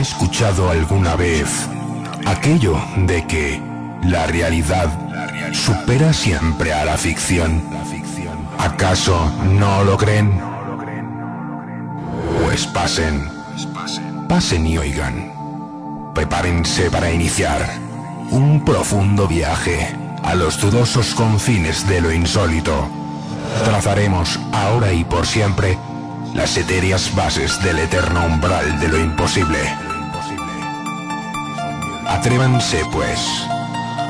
escuchado alguna vez aquello de que la realidad supera siempre a la ficción? ¿Acaso no lo creen? Pues pasen, pasen y oigan. Prepárense para iniciar un profundo viaje a los dudosos confines de lo insólito. Trazaremos ahora y por siempre las etéreas bases del eterno umbral de lo imposible. Atrévanse, pues,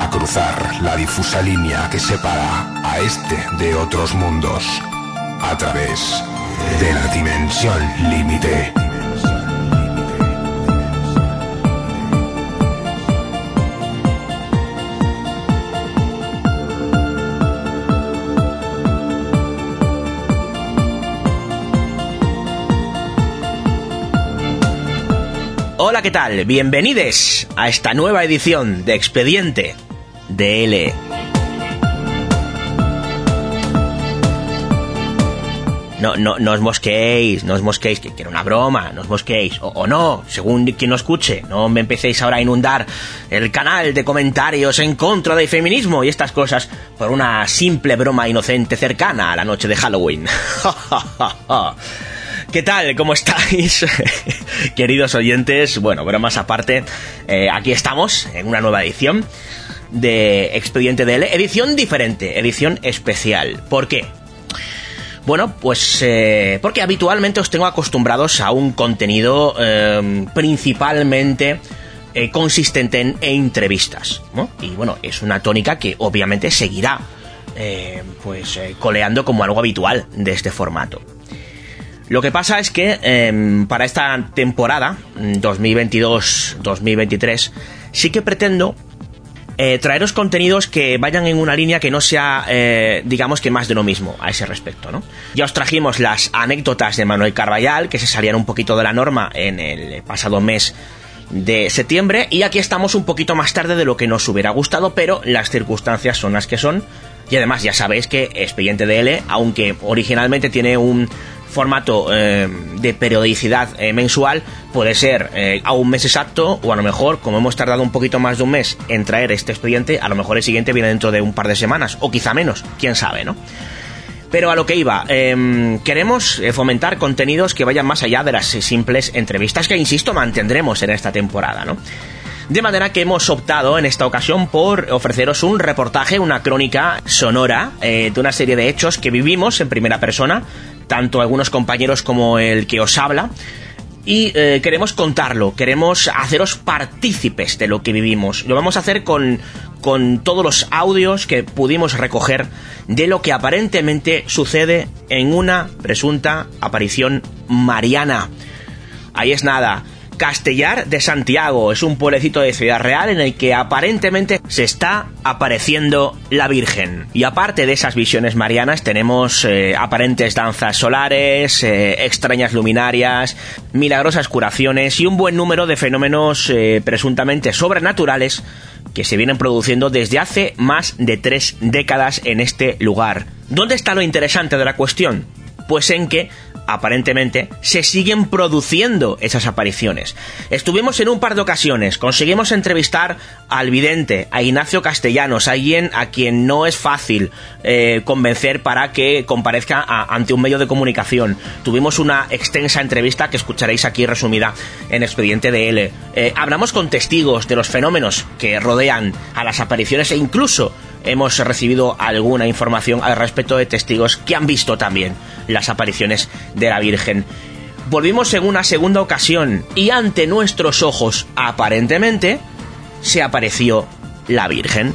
a cruzar la difusa línea que separa a este de otros mundos a través de la dimensión límite. Hola, ¿qué tal? Bienvenidos a esta nueva edición de Expediente DL. No, no, no os mosquéis, no os mosquéis, que, era una broma, no os mosquéis, o, o no, según quien lo escuche, no me empecéis ahora a inundar el canal de comentarios en contra del feminismo y estas cosas por una simple broma inocente cercana a la noche de Halloween. ¿Qué tal? ¿Cómo estáis? Queridos oyentes, bueno, bromas aparte, eh, aquí estamos en una nueva edición de Expediente DL, edición diferente, edición especial. ¿Por qué? Bueno, pues eh, porque habitualmente os tengo acostumbrados a un contenido eh, principalmente eh, consistente en entrevistas, ¿no? Y bueno, es una tónica que obviamente seguirá pues coleando como algo habitual de este formato. Lo que pasa es que eh, para esta temporada, 2022-2023, sí que pretendo eh, traeros contenidos que vayan en una línea que no sea, eh, digamos que más de lo mismo a ese respecto, ¿no? Ya os trajimos las anécdotas de Manuel Carballal, que se salían un poquito de la norma en el pasado mes de septiembre, y aquí estamos un poquito más tarde de lo que nos hubiera gustado, pero las circunstancias son las que son. Y además ya sabéis que Expediente DL, aunque originalmente tiene un formato eh, de periodicidad eh, mensual, puede ser eh, a un mes exacto o a lo mejor, como hemos tardado un poquito más de un mes en traer este expediente, a lo mejor el siguiente viene dentro de un par de semanas o quizá menos, quién sabe, ¿no? Pero a lo que iba, eh, queremos fomentar contenidos que vayan más allá de las simples entrevistas que, insisto, mantendremos en esta temporada, ¿no? De manera que hemos optado en esta ocasión por ofreceros un reportaje, una crónica sonora de una serie de hechos que vivimos en primera persona, tanto algunos compañeros como el que os habla. Y eh, queremos contarlo, queremos haceros partícipes de lo que vivimos. Lo vamos a hacer con, con todos los audios que pudimos recoger de lo que aparentemente sucede en una presunta aparición mariana. Ahí es nada. Castellar de Santiago es un pueblecito de Ciudad Real en el que aparentemente se está apareciendo la Virgen. Y aparte de esas visiones marianas tenemos eh, aparentes danzas solares, eh, extrañas luminarias, milagrosas curaciones y un buen número de fenómenos eh, presuntamente sobrenaturales que se vienen produciendo desde hace más de tres décadas en este lugar. ¿Dónde está lo interesante de la cuestión? Pues en que aparentemente se siguen produciendo esas apariciones. Estuvimos en un par de ocasiones, conseguimos entrevistar al vidente, a Ignacio Castellanos, alguien a quien no es fácil eh, convencer para que comparezca ante un medio de comunicación. Tuvimos una extensa entrevista que escucharéis aquí resumida en Expediente DL. Eh, hablamos con testigos de los fenómenos que rodean a las apariciones e incluso hemos recibido alguna información al respecto de testigos que han visto también las apariciones de la Virgen. Volvimos en una segunda ocasión y ante nuestros ojos, aparentemente, se apareció la Virgen.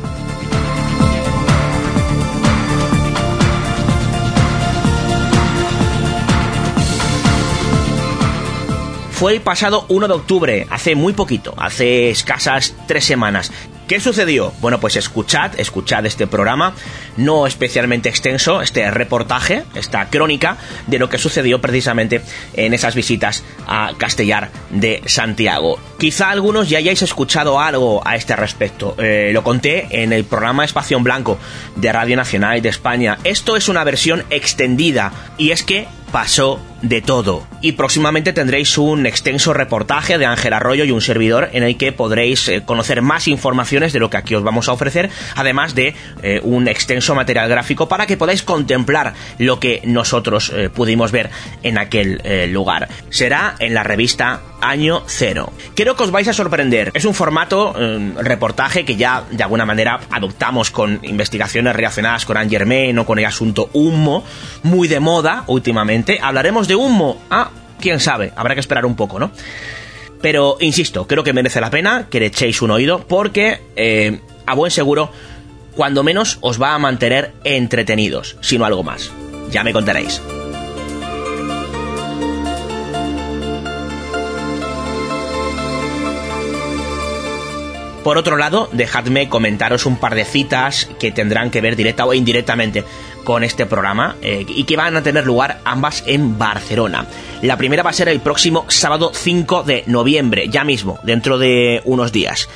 fue el pasado 1 de octubre, hace muy poquito, hace escasas tres semanas. ¿Qué sucedió? Bueno, pues escuchad, escuchad este programa, no especialmente extenso, este reportaje, esta crónica de lo que sucedió precisamente en esas visitas a Castellar de Santiago. Quizá algunos ya hayáis escuchado algo a este respecto. Eh, lo conté en el programa Espacio Blanco de Radio Nacional de España. Esto es una versión extendida y es que pasó de todo. Y próximamente tendréis un extenso reportaje de Ángel Arroyo y un servidor en el que podréis eh, conocer más informaciones de lo que aquí os vamos a ofrecer, además de eh, un extenso material gráfico para que podáis contemplar lo que nosotros eh, pudimos ver en aquel lugar. Será en la revista Año Cero. Creo que os vais a sorprender. Es un formato reportaje que ya de alguna manera adoptamos con investigaciones relacionadas con Anne o con el asunto Humo, muy de moda últimamente ¿Hablaremos de humo? Ah, quién sabe, habrá que esperar un poco, ¿no? Pero, insisto, creo que merece la pena que le echéis un oído porque, eh, a buen seguro, cuando menos os va a mantener entretenidos, si no algo más. Ya me contaréis. Por otro lado, dejadme comentaros un par de citas que tendrán que ver directa o indirectamente con este programa eh, y que van a tener lugar ambas en Barcelona. La primera va a ser el próximo sábado 5 de noviembre, ya mismo, dentro de unos días.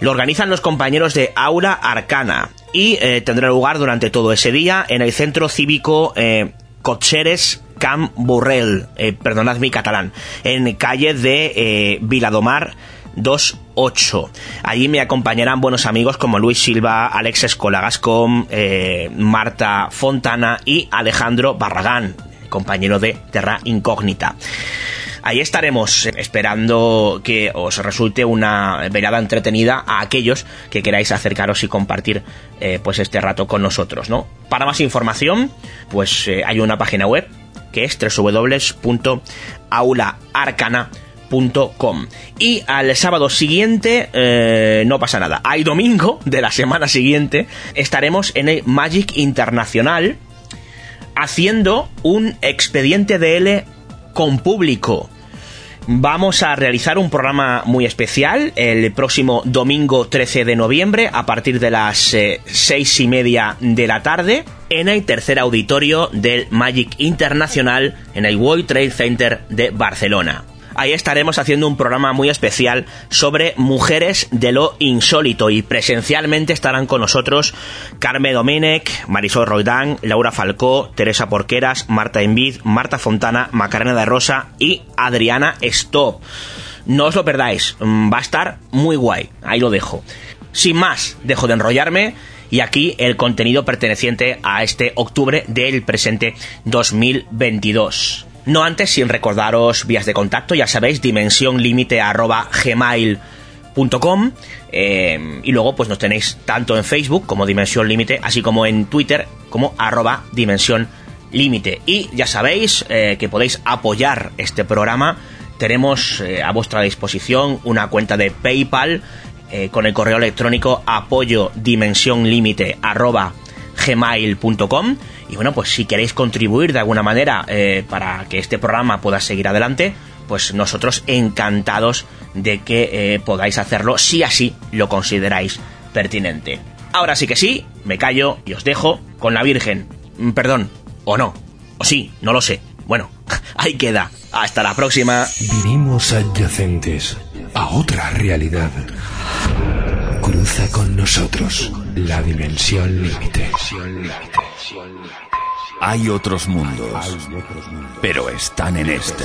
Lo organizan los compañeros de Aula Arcana y eh, tendrá lugar durante todo ese día en el centro cívico eh, Cotxeres Camp Burrell, perdonad mi catalán, en calle de Viladomar 28. Allí me acompañarán buenos amigos como Luis Silva, Alex Escolagascom, eh, Marta Fontana y Alejandro Barragán, compañero de Terra Incógnita. Ahí estaremos esperando que os resulte una velada entretenida a aquellos que queráis acercaros y compartir eh, pues este rato con nosotros, ¿no? Para más información, pues eh, hay una página web que es www.aulaarcana.com y al sábado siguiente eh, no pasa nada. Hay domingo de la semana siguiente estaremos en el Magic Internacional haciendo un expediente DL con público. Vamos a realizar un programa muy especial el próximo domingo 13 de noviembre a partir de las eh, seis y media de la tarde en el tercer auditorio del Magic Internacional en el World Trade Center de Barcelona ahí estaremos haciendo un programa muy especial sobre mujeres de lo insólito y presencialmente estarán con nosotros Carmen Domenech, Marisol Roldán, Laura Falcó, Teresa Porqueras, Marta Envid, Marta Fontana, Macarena de Rosa y Adriana Stop. No os lo perdáis, mm, va a estar muy guay, ahí lo dejo. Sin más, dejo de enrollarme y aquí el contenido perteneciente a este octubre del presente 2022. No antes sin recordaros vías de contacto, ya sabéis, dimensión límite arroba gmail.com eh, y luego pues nos tenéis tanto en Facebook como Dimensión Límite, así como en Twitter como arroba Dimensión Límite. Y ya sabéis eh, que podéis apoyar este programa. Tenemos eh, a vuestra disposición una cuenta de PayPal con el correo electrónico apoyo dimensión límite arroba gmail.com y bueno, pues si queréis contribuir de alguna manera eh, para que este programa pueda seguir adelante, pues nosotros encantados de que eh, podáis hacerlo si así lo consideráis pertinente. Ahora sí que sí, me callo y os dejo con la Virgen. Mm, perdón, o no, o sí, no lo sé. Bueno, ahí queda. Hasta la próxima. Vivimos adyacentes a otra realidad. Cruza con nosotros la dimensión límite. Hay otros mundos, pero están en este.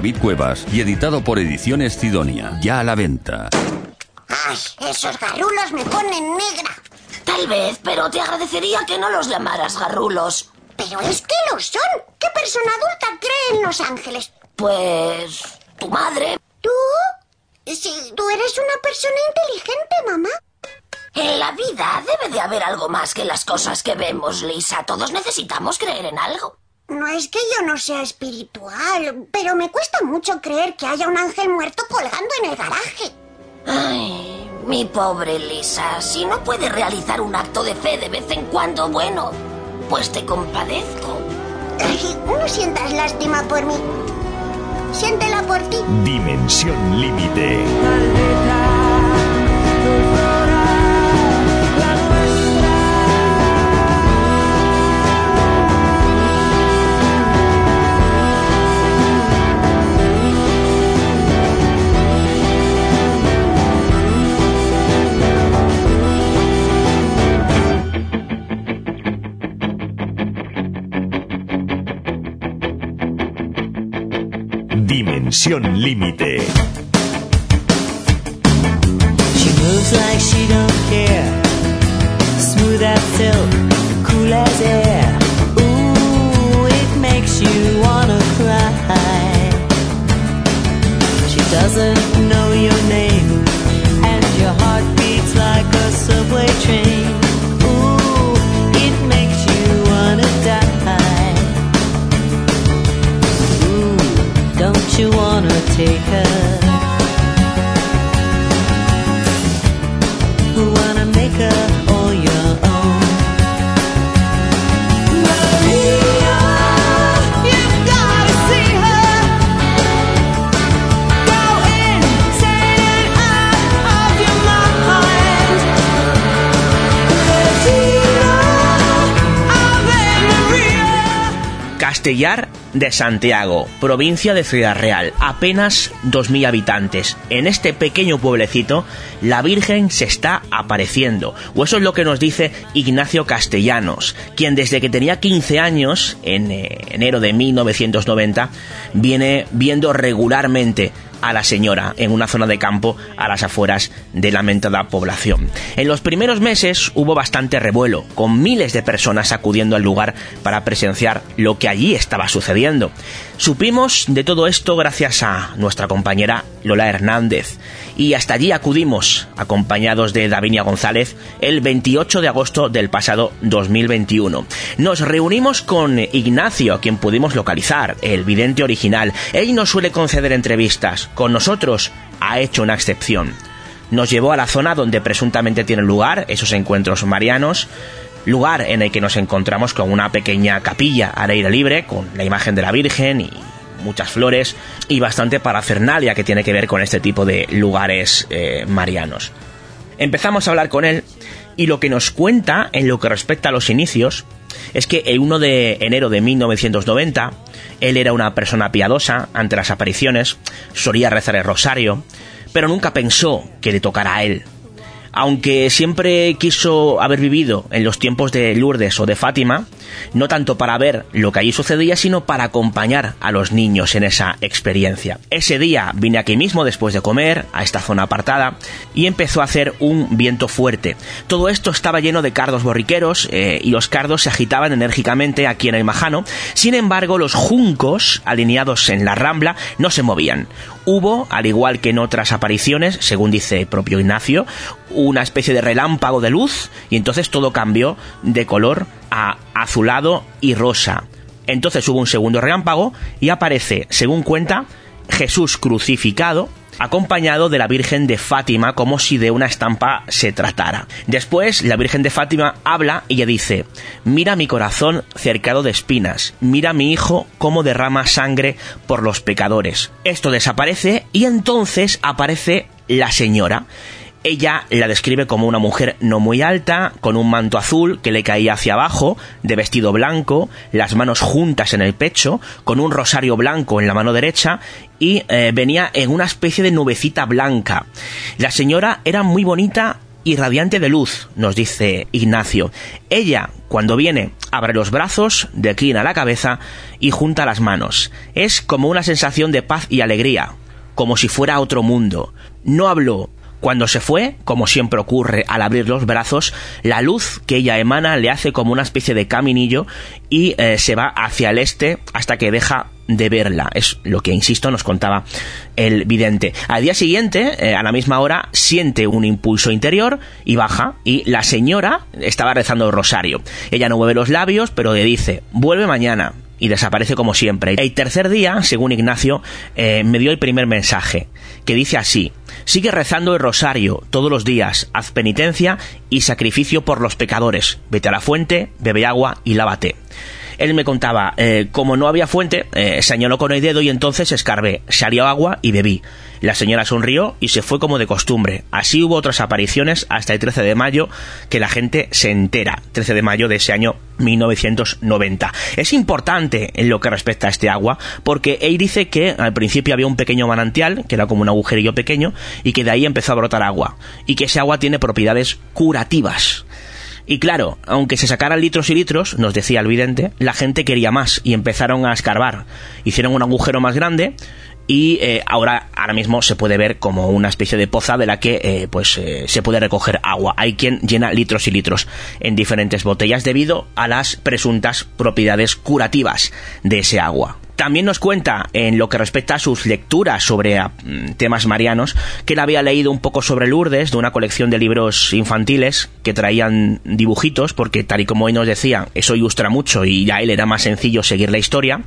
Cuevas y editado por Ediciones Sidonia. Ya a la venta. Ay, esos garrulos me ponen negra. Tal vez, pero te agradecería que no los llamaras garrulos. Pero es que lo son. ¿Qué persona adulta cree en Los Ángeles? Pues... tu madre. ¿Tú? Si tú eres una persona inteligente, mamá. En la vida debe de haber algo más que las cosas que vemos, Lisa. Todos necesitamos creer en algo. No es que yo no sea espiritual, pero me cuesta mucho creer que haya un ángel muerto colgando en el garaje. Ay, mi pobre Lisa, si no puedes realizar un acto de fe de vez en cuando, bueno, pues te compadezco. Ay, no sientas lástima por mí. Siéntela por ti. Dimensión límite. Dimensión límite. She moves like she don't care. Smooth as silk, cool as air. Ooh, it makes you wanna cry. She doesn't know your name, and your heart beats like a subway train. Castellar de Santiago, provincia de Ciudad Real, apenas 2.000 habitantes. En este pequeño pueblecito, la Virgen se está apareciendo, o eso es lo que nos dice Ignacio Castellanos, quien desde que tenía 15 años, en eh, enero de 1990, viene viendo regularmente a la señora en una zona de campo a las afueras de la mentada población. En los primeros meses hubo bastante revuelo, con miles de personas acudiendo al lugar para presenciar lo que allí estaba sucediendo. Supimos de todo esto gracias a nuestra compañera Lola Hernández y hasta allí acudimos, acompañados de Davinia González, el 28 de agosto del pasado 2021. Nos reunimos con Ignacio, a quien pudimos localizar, el vidente original. Él nos suele conceder entrevistas, con nosotros ha hecho una excepción. Nos llevó a la zona donde presuntamente tienen lugar esos encuentros marianos, lugar en el que nos encontramos con una pequeña capilla al aire libre, con la imagen de la Virgen y muchas flores y bastante parafernalia que tiene que ver con este tipo de lugares eh, marianos. Empezamos a hablar con él y lo que nos cuenta en lo que respecta a los inicios es que el 1 de enero de 1990 él era una persona piadosa ante las apariciones, solía rezar el rosario, pero nunca pensó que le tocara a él. Aunque siempre quiso haber vivido en los tiempos de Lourdes o de Fátima, no tanto para ver lo que allí sucedía, sino para acompañar a los niños en esa experiencia. Ese día vine aquí mismo después de comer, a esta zona apartada, y empezó a hacer un viento fuerte. Todo esto estaba lleno de cardos borriqueros eh, y los cardos se agitaban enérgicamente aquí en el Majano. Sin embargo, los juncos, alineados en la rambla, no se movían. Hubo, al igual que en otras apariciones, según dice el propio Ignacio, una especie de relámpago de luz y entonces todo cambió de color a azulado y rosa. Entonces hubo un segundo relámpago y aparece, según cuenta, Jesús crucificado acompañado de la Virgen de Fátima como si de una estampa se tratara. Después la Virgen de Fátima habla y ella dice, mira mi corazón cercado de espinas, mira mi hijo cómo derrama sangre por los pecadores. Esto desaparece y entonces aparece la señora. Ella la describe como una mujer no muy alta, con un manto azul que le caía hacia abajo, de vestido blanco, las manos juntas en el pecho, con un rosario blanco en la mano derecha y eh, venía en una especie de nubecita blanca. La señora era muy bonita y radiante de luz, nos dice Ignacio. Ella, cuando viene, abre los brazos, declina la cabeza y junta las manos. Es como una sensación de paz y alegría, como si fuera otro mundo. No habló, cuando se fue, como siempre ocurre al abrir los brazos, la luz que ella emana le hace como una especie de caminillo y eh, se va hacia el este hasta que deja de verla. Es lo que, insisto, nos contaba el vidente. Al día siguiente, eh, a la misma hora, siente un impulso interior y baja. Y la señora estaba rezando el rosario. Ella no mueve los labios, pero le dice, vuelve mañana y desaparece como siempre. El tercer día, según Ignacio, eh, me dio el primer mensaje, que dice así, sigue rezando el rosario todos los días, haz penitencia y sacrificio por los pecadores, vete a la fuente, bebe agua y lávate. Él me contaba, eh, como no había fuente, eh, señaló con el dedo y entonces escarbé, salió agua y bebí. La señora sonrió y se fue como de costumbre. Así hubo otras apariciones hasta el 13 de mayo que la gente se entera. 13 de mayo de ese año 1990. Es importante en lo que respecta a este agua porque él dice que al principio había un pequeño manantial, que era como un agujerillo pequeño, y que de ahí empezó a brotar agua. Y que ese agua tiene propiedades curativas. Y claro, aunque se sacaran litros y litros, nos decía el vidente, la gente quería más y empezaron a escarbar. Hicieron un agujero más grande y eh, ahora ahora mismo se puede ver como una especie de poza de la que eh, pues eh, se puede recoger agua. Hay quien llena litros y litros en diferentes botellas debido a las presuntas propiedades curativas de ese agua. También nos cuenta, en lo que respecta a sus lecturas sobre ah, mm, temas marianos, que él había leído un poco sobre Lourdes, de una colección de libros infantiles que traían dibujitos, porque tal y como hoy nos decía, eso ilustra mucho y a él era más sencillo seguir la historia.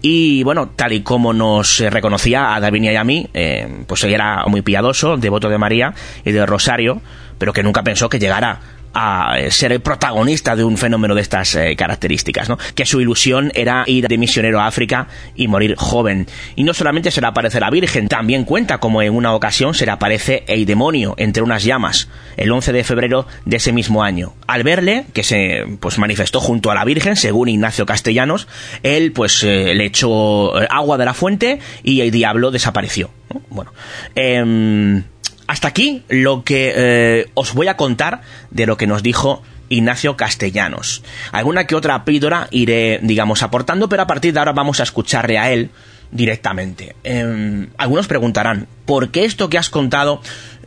Y bueno, tal y como nos eh, reconocía a Davinia y a mí, eh, pues él era muy piadoso, devoto de María y del Rosario, pero que nunca pensó que llegara a ser el protagonista de un fenómeno de estas eh, características, ¿no? Que su ilusión era ir de misionero a África y morir joven. Y no solamente se le aparece la Virgen, también cuenta como en una ocasión se le aparece el demonio entre unas llamas, el 11 de febrero de ese mismo año. Al verle, que se pues manifestó junto a la Virgen, según Ignacio Castellanos, él pues eh, le echó eh, agua de la fuente y el diablo desapareció. Bueno, eh, hasta aquí lo que eh, os voy a contar de lo que nos dijo Ignacio Castellanos. Alguna que otra píldora iré, digamos, aportando, pero a partir de ahora vamos a escucharle a él directamente. Eh, algunos preguntarán, ¿por qué esto que has contado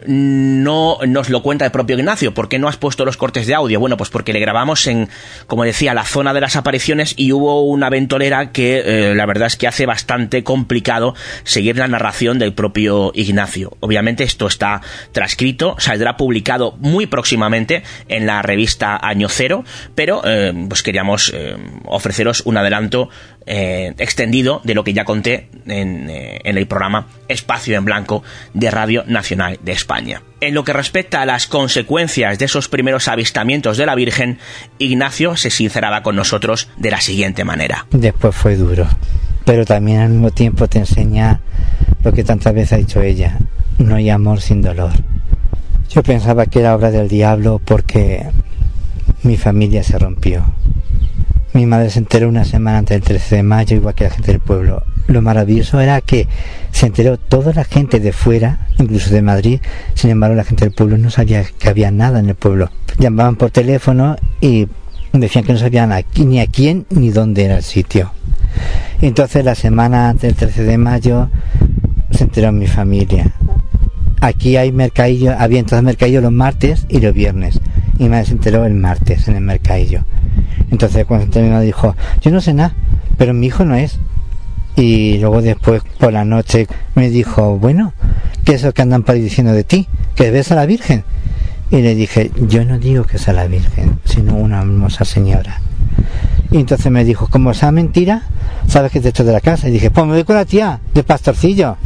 no nos lo cuenta el propio Ignacio. ¿Por qué no has puesto los cortes de audio? Bueno, pues porque le grabamos en, como decía, la zona de las apariciones y hubo una ventolera que eh, la verdad es que hace bastante complicado seguir la narración del propio Ignacio. Obviamente esto está transcrito, saldrá publicado muy próximamente en la revista Año Cero, pero eh, pues queríamos eh, ofreceros un adelanto extendido de lo que ya conté en, en el programa Espacio en Blanco de Radio Nacional de España. En lo que respecta a las consecuencias de esos primeros avistamientos de la Virgen, Ignacio se sinceraba con nosotros de la siguiente manera. Después fue duro, pero también al mismo tiempo te enseña lo que tantas veces ha dicho ella, no hay amor sin dolor. Yo pensaba que era obra del diablo porque mi familia se rompió. Mi madre se enteró una semana antes del 13 de mayo, igual que la gente del pueblo. Lo maravilloso era que se enteró toda la gente de fuera, incluso de Madrid. Sin embargo, la gente del pueblo no sabía que había nada en el pueblo. Llamaban por teléfono y decían que no sabían ni a quién ni dónde era el sitio. Entonces, la semana del 13 de mayo se enteró mi familia. Aquí hay mercadillo, había entonces mercadillo los martes y los viernes. Y mi madre se enteró el martes en el mercadillo. Entonces cuando mi madre dijo, yo no sé nada, pero mi hijo no es. Y luego después por la noche me dijo, bueno, ¿qué es lo que andan diciendo de ti? ¿Que ves a la Virgen? Y le dije, yo no digo que sea la Virgen, sino una hermosa señora. Y entonces me dijo, como sea mentira, sabes que te echo de la casa. Y dije, pues me voy con la tía, de pastorcillo.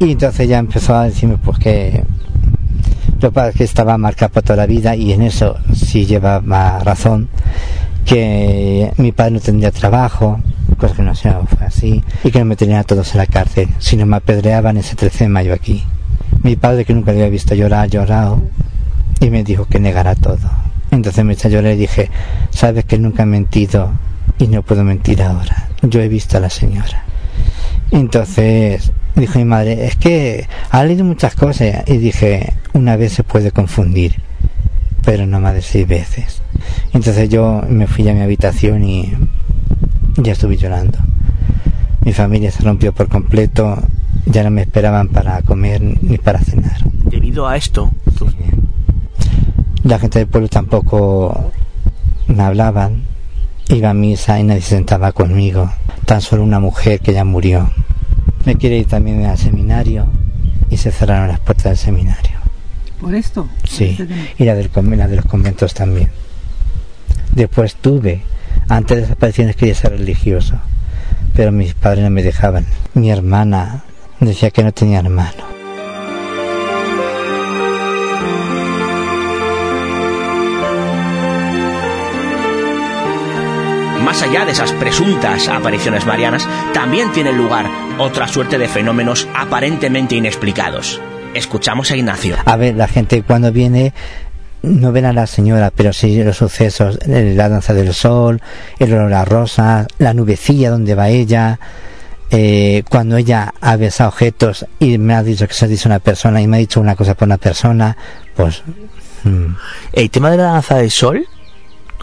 Y entonces ya empezó a decirme, pues que lo que estaba marcado por toda la vida y en eso sí llevaba razón que mi padre no tendría trabajo, cosa que no sé, fue así, y que no me tenían a todos en la cárcel, sino me apedreaban ese 13 de mayo aquí. Mi padre, que nunca le había visto llorar, llorado, y me dijo que negara todo. Entonces me eché a llorar y dije, sabes que nunca he mentido y no puedo mentir ahora. Yo he visto a la señora. Entonces dijo mi madre, es que ha leído muchas cosas. Y dije, una vez se puede confundir, pero no más de seis veces. Entonces yo me fui a mi habitación y ya estuve llorando. Mi familia se rompió por completo, ya no me esperaban para comer ni para cenar. Debido a esto, la gente del pueblo tampoco me hablaban, iba a misa y nadie se sentaba conmigo. tan solo una mujer que ya murió. Me quiere ir también al seminario y se cerraron las puertas del seminario. ¿Por esto? Sí, y la, del, la de los conventos también. Después tuve, antes de esas apariciones quería ser religioso, pero mis padres no me dejaban. Mi hermana decía que no tenía hermano. Más allá de esas presuntas apariciones marianas, también tiene lugar otra suerte de fenómenos aparentemente inexplicados. Escuchamos a Ignacio. A ver, la gente cuando viene no ven a la señora, pero sí los sucesos, eh, la danza del sol, el olor a rosas, la nubecilla donde va ella, eh, cuando ella ha besado objetos y me ha dicho que se ha dicho una persona y me ha dicho una cosa por una persona, pues mm, El tema de la danza del sol,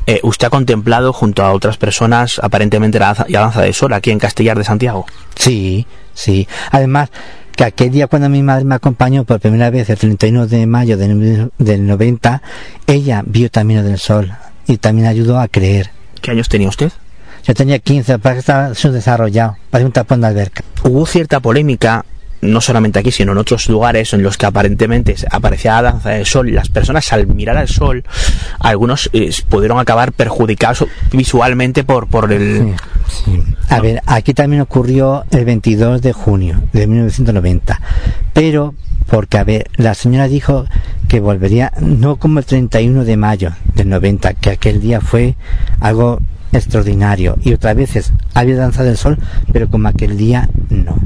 eh, usted ha contemplado junto a otras personas aparentemente la la danza del sol aquí en Castellar de Santiago. Sí, sí. Además, que aquel día cuando mi madre me acompañó por primera vez, el 31 de mayo del, del 90, ella vio también lo del sol y también ayudó a creer. ¿Qué años tenía usted? Yo tenía 15, para que estaba subdesarrollado, parecía un tapón de alberca. Hubo cierta polémica, no solamente aquí, sino en otros lugares en los que aparentemente aparecía la danza del sol. Las personas al mirar al sol, algunos eh, pudieron acabar perjudicados visualmente por, por el... A ver, aquí también ocurrió el 22 de junio de 1990, pero porque, a ver, la señora dijo que volvería, no como el 31 de mayo del 90, que aquel día fue algo extraordinario, y otras veces había danza del sol, pero como aquel día no.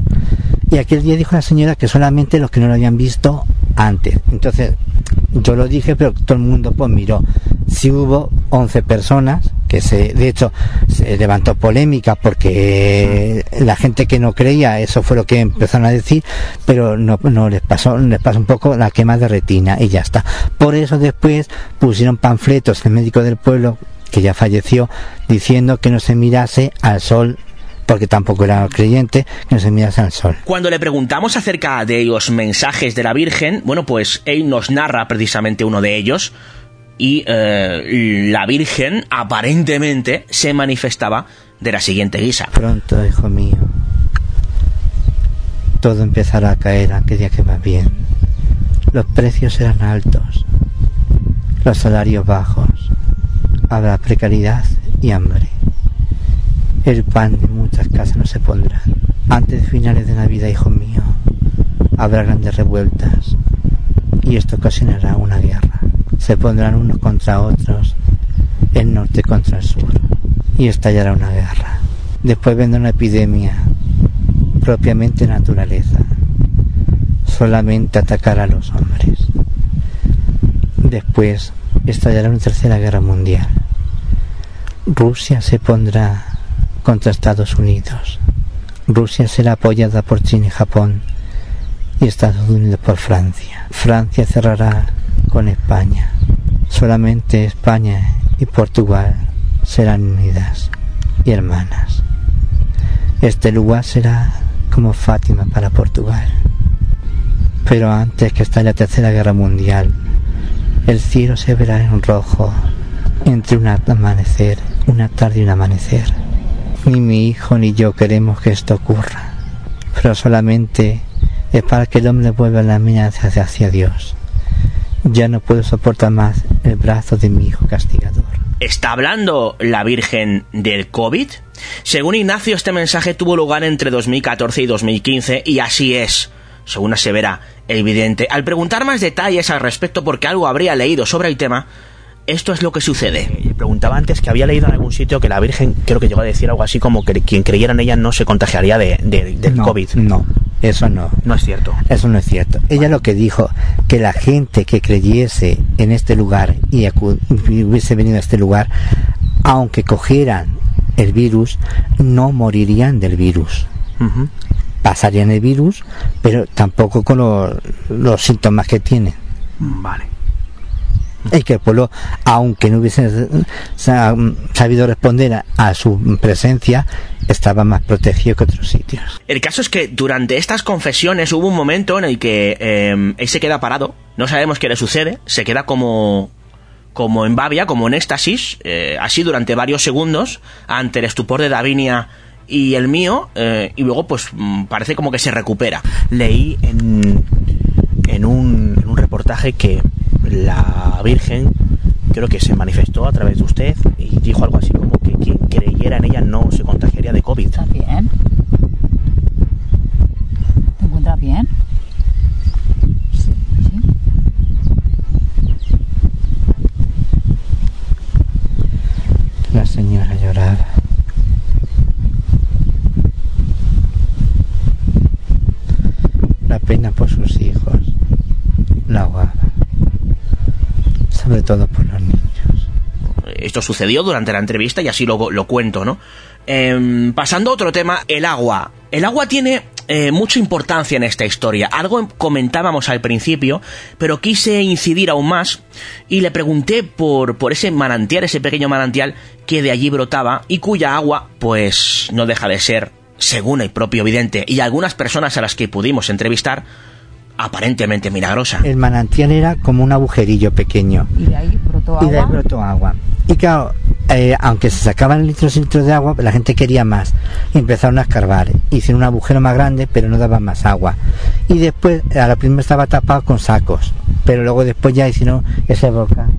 Y aquel día dijo la señora que solamente los que no lo habían visto antes. Entonces, yo lo dije, pero todo el mundo pues miró. Si hubo 11 personas, que se, de hecho, se levantó polémica porque la gente que no creía, eso fue lo que empezaron a decir, pero no, no les pasó, les pasó un poco la quema de retina y ya está. Por eso después pusieron panfletos el médico del pueblo, que ya falleció, diciendo que no se mirase al sol, porque tampoco era creyente, que no se mirase al sol. Cuando le preguntamos acerca de los mensajes de la Virgen, bueno, pues él nos narra precisamente uno de ellos y eh, la Virgen aparentemente se manifestaba de la siguiente guisa. Pronto, hijo mío, todo empezará a caer aquel día que va bien. Los precios serán altos, los salarios bajos, habrá precariedad y hambre. El pan de muchas casas no se pondrá. Antes de finales de Navidad, hijo mío, habrá grandes revueltas y esto ocasionará una guerra. Se pondrán unos contra otros, el norte contra el sur, y estallará una guerra. Después vendrá una epidemia, propiamente naturaleza. Solamente atacará a los hombres. Después estallará una tercera guerra mundial. Rusia se pondrá contra Estados Unidos. Rusia será apoyada por China y Japón y Estados Unidos por Francia. Francia cerrará con España. Solamente España y Portugal serán unidas y hermanas. Este lugar será como Fátima para Portugal. Pero antes que estalle la Tercera Guerra Mundial, el cielo se verá en rojo entre un amanecer, una tarde y un amanecer. Ni mi hijo ni yo queremos que esto ocurra, pero solamente es para que el hombre vuelva la mirada hacia, hacia Dios. Ya no puedo soportar más el brazo de mi hijo castigador. ¿Está hablando la Virgen del COVID? Según Ignacio, este mensaje tuvo lugar entre 2014 y 2015 y así es, según asevera el vidente. Al preguntar más detalles al respecto porque algo habría leído sobre el tema, esto es lo que sucede. Le preguntaba antes que había leído en algún sitio que la Virgen, creo que llegó a decir algo así como que quien creyera en ella no se contagiaría de, de- del No, COVID. No, eso no. No es cierto. Eso no es cierto. Ella lo que dijo, que la gente que creyese en este lugar y hubiese venido a este lugar, aunque cogieran el virus, no morirían del virus. Pasarían el virus, pero tampoco con los, los síntomas que tienen. Vale. Y que el pueblo, aunque no hubiese sa- sabido responder a, su presencia, estaba más protegido que otros sitios. El caso es que durante estas confesiones hubo un momento en el que eh, él se queda parado, no sabemos qué le sucede, se queda como como en babia, como en éxtasis, eh, así durante varios segundos, ante el estupor de Davinia y el mío, eh, y luego pues mm, parece como que se recupera. Leí en, en, un, en un reportaje que la Virgen creo que se manifestó a través de usted y dijo algo así como que quien creyera en ella no se contagiaría de COVID. ¿Estás bien? ¿Te encuentras bien? Sí. ¿Sí? La señora lloraba. La pena por sus hijos. La ahogaba. Sobre todo por los niños. Esto sucedió durante la entrevista y así lo, lo cuento, ¿no? Em, pasando a otro tema, el agua. El agua tiene eh, mucha importancia en esta historia. Algo comentábamos al principio, pero quise incidir aún más y le pregunté por, por ese manantial, ese pequeño manantial que de allí brotaba y cuya agua, pues, no deja de ser, según el propio vidente y algunas personas a las que pudimos entrevistar, aparentemente milagrosa. El manantial era como un agujerillo pequeño. Y de ahí brotó Y de ahí agua. brotó agua. Y claro, eh, aunque se sacaban litros y litros de agua, la gente quería más. Y empezaron a escarbar. Hicieron un agujero más grande, pero no daba más agua. Y después, a la primera estaba tapado con sacos. Pero luego después ya hicieron ese volcán.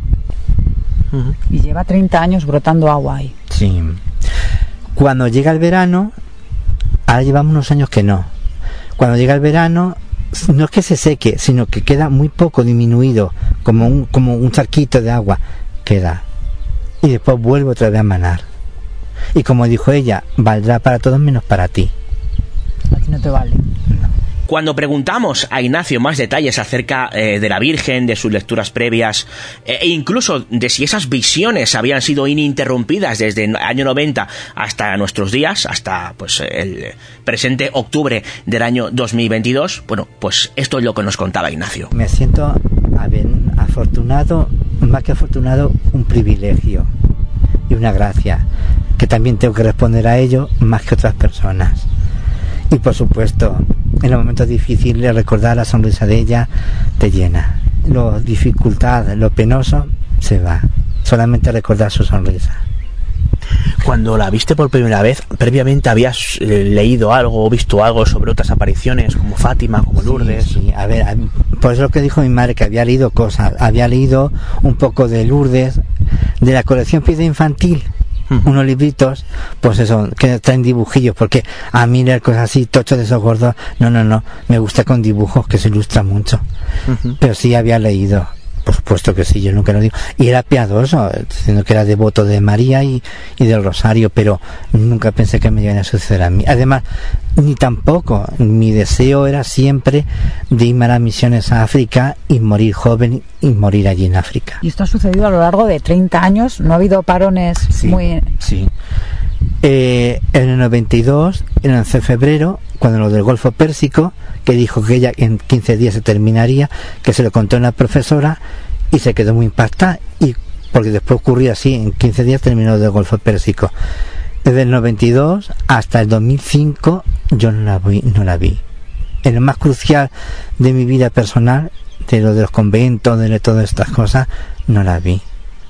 Y lleva 30 años brotando agua ahí. Sí. Cuando llega el verano, ahora llevamos unos años que no. Cuando llega el verano, no es que se seque, sino que queda muy poco disminuido, como un, como un charquito de agua queda. Y después vuelve otra vez a manar. Y como dijo ella, valdrá para todos menos para ti. A ti no te vale. Cuando preguntamos a Ignacio más detalles acerca eh, de la Virgen, de sus lecturas previas, eh, e incluso de si esas visiones habían sido ininterrumpidas desde el año 90 hasta nuestros días, hasta pues el presente octubre del año 2022, bueno, pues esto es lo que nos contaba Ignacio. Me siento afortunado, más que afortunado, un privilegio y una gracia, que también tengo que responder a ello más que otras personas. Y por supuesto, en los momentos difíciles recordar la sonrisa de ella te llena. Lo dificultad, lo penoso, se va. Solamente recordar su sonrisa. Cuando la viste por primera vez, previamente habías eh, leído algo o visto algo sobre otras apariciones como Fátima, como Lourdes. Sí, sí, a ver, a- eso lo que dijo mi madre, que había leído cosas. Había leído un poco de Lourdes, de la colección Piedra Infantil, unos libritos, pues eso, que traen dibujillos, porque a mí leer cosas así, tochos de esos gordos, no, no, no, me gusta con dibujos, que se ilustra mucho. Pero sí había leído. Por supuesto que sí, yo nunca lo digo. Y era piadoso, diciendo que era devoto de María y, y del Rosario, pero nunca pensé que me iban a suceder a mí. Además, ni tampoco. Mi deseo era siempre de irme a las misiones a África y morir joven y morir allí en África. Y esto ha sucedido a lo largo de 30 años. No ha habido parones muy... Sí. Eh, en el 92, en el 11 de febrero, cuando lo del Golfo Pérsico, que dijo que ella en 15 días se terminaría, que se lo contó a una profesora y se quedó muy impactada, y porque después ocurrió así, en 15 días terminó del Golfo Pérsico. Desde el 92 hasta el 2005 yo no la vi, no la vi. En lo más crucial de mi vida personal, de lo de los conventos, de todas estas cosas, no la vi.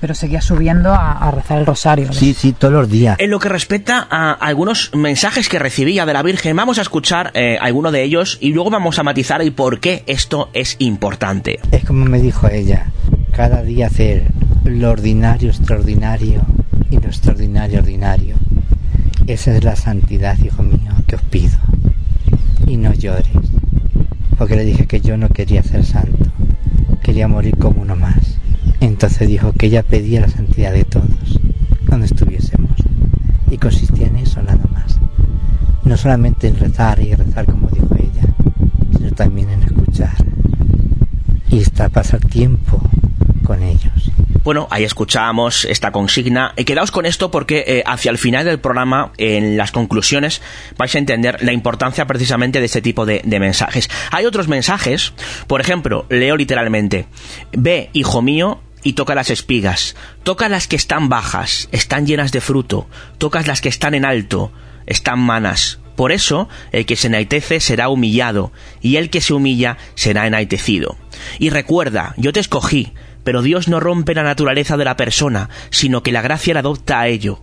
Pero seguía subiendo a, a rezar el rosario. ¿no? Sí, sí, todos los días. En lo que respecta a algunos mensajes que recibía de la Virgen, vamos a escuchar eh, alguno de ellos y luego vamos a matizar el por qué esto es importante. Es como me dijo ella, cada día hacer lo ordinario extraordinario y lo extraordinario ordinario. Esa es la santidad, hijo mío, que os pido. Y no llores, porque le dije que yo no quería ser santo, quería morir como uno más. Entonces dijo que ella pedía la santidad de todos, donde estuviésemos. Y consistía en eso nada más. No solamente en rezar y rezar como dijo ella, sino también en escuchar y está pasar tiempo ellos. Bueno, ahí escuchamos esta consigna. Y quedaos con esto porque eh, hacia el final del programa, en las conclusiones, vais a entender la importancia precisamente de este tipo de, de mensajes. Hay otros mensajes, por ejemplo, leo literalmente, ve, hijo mío, y toca las espigas, toca las que están bajas, están llenas de fruto, tocas las que están en alto, están manas. Por eso, el que se enaltece será humillado, y el que se humilla será enaltecido. Y recuerda, yo te escogí, pero Dios no rompe la naturaleza de la persona, sino que la gracia la adopta a ello.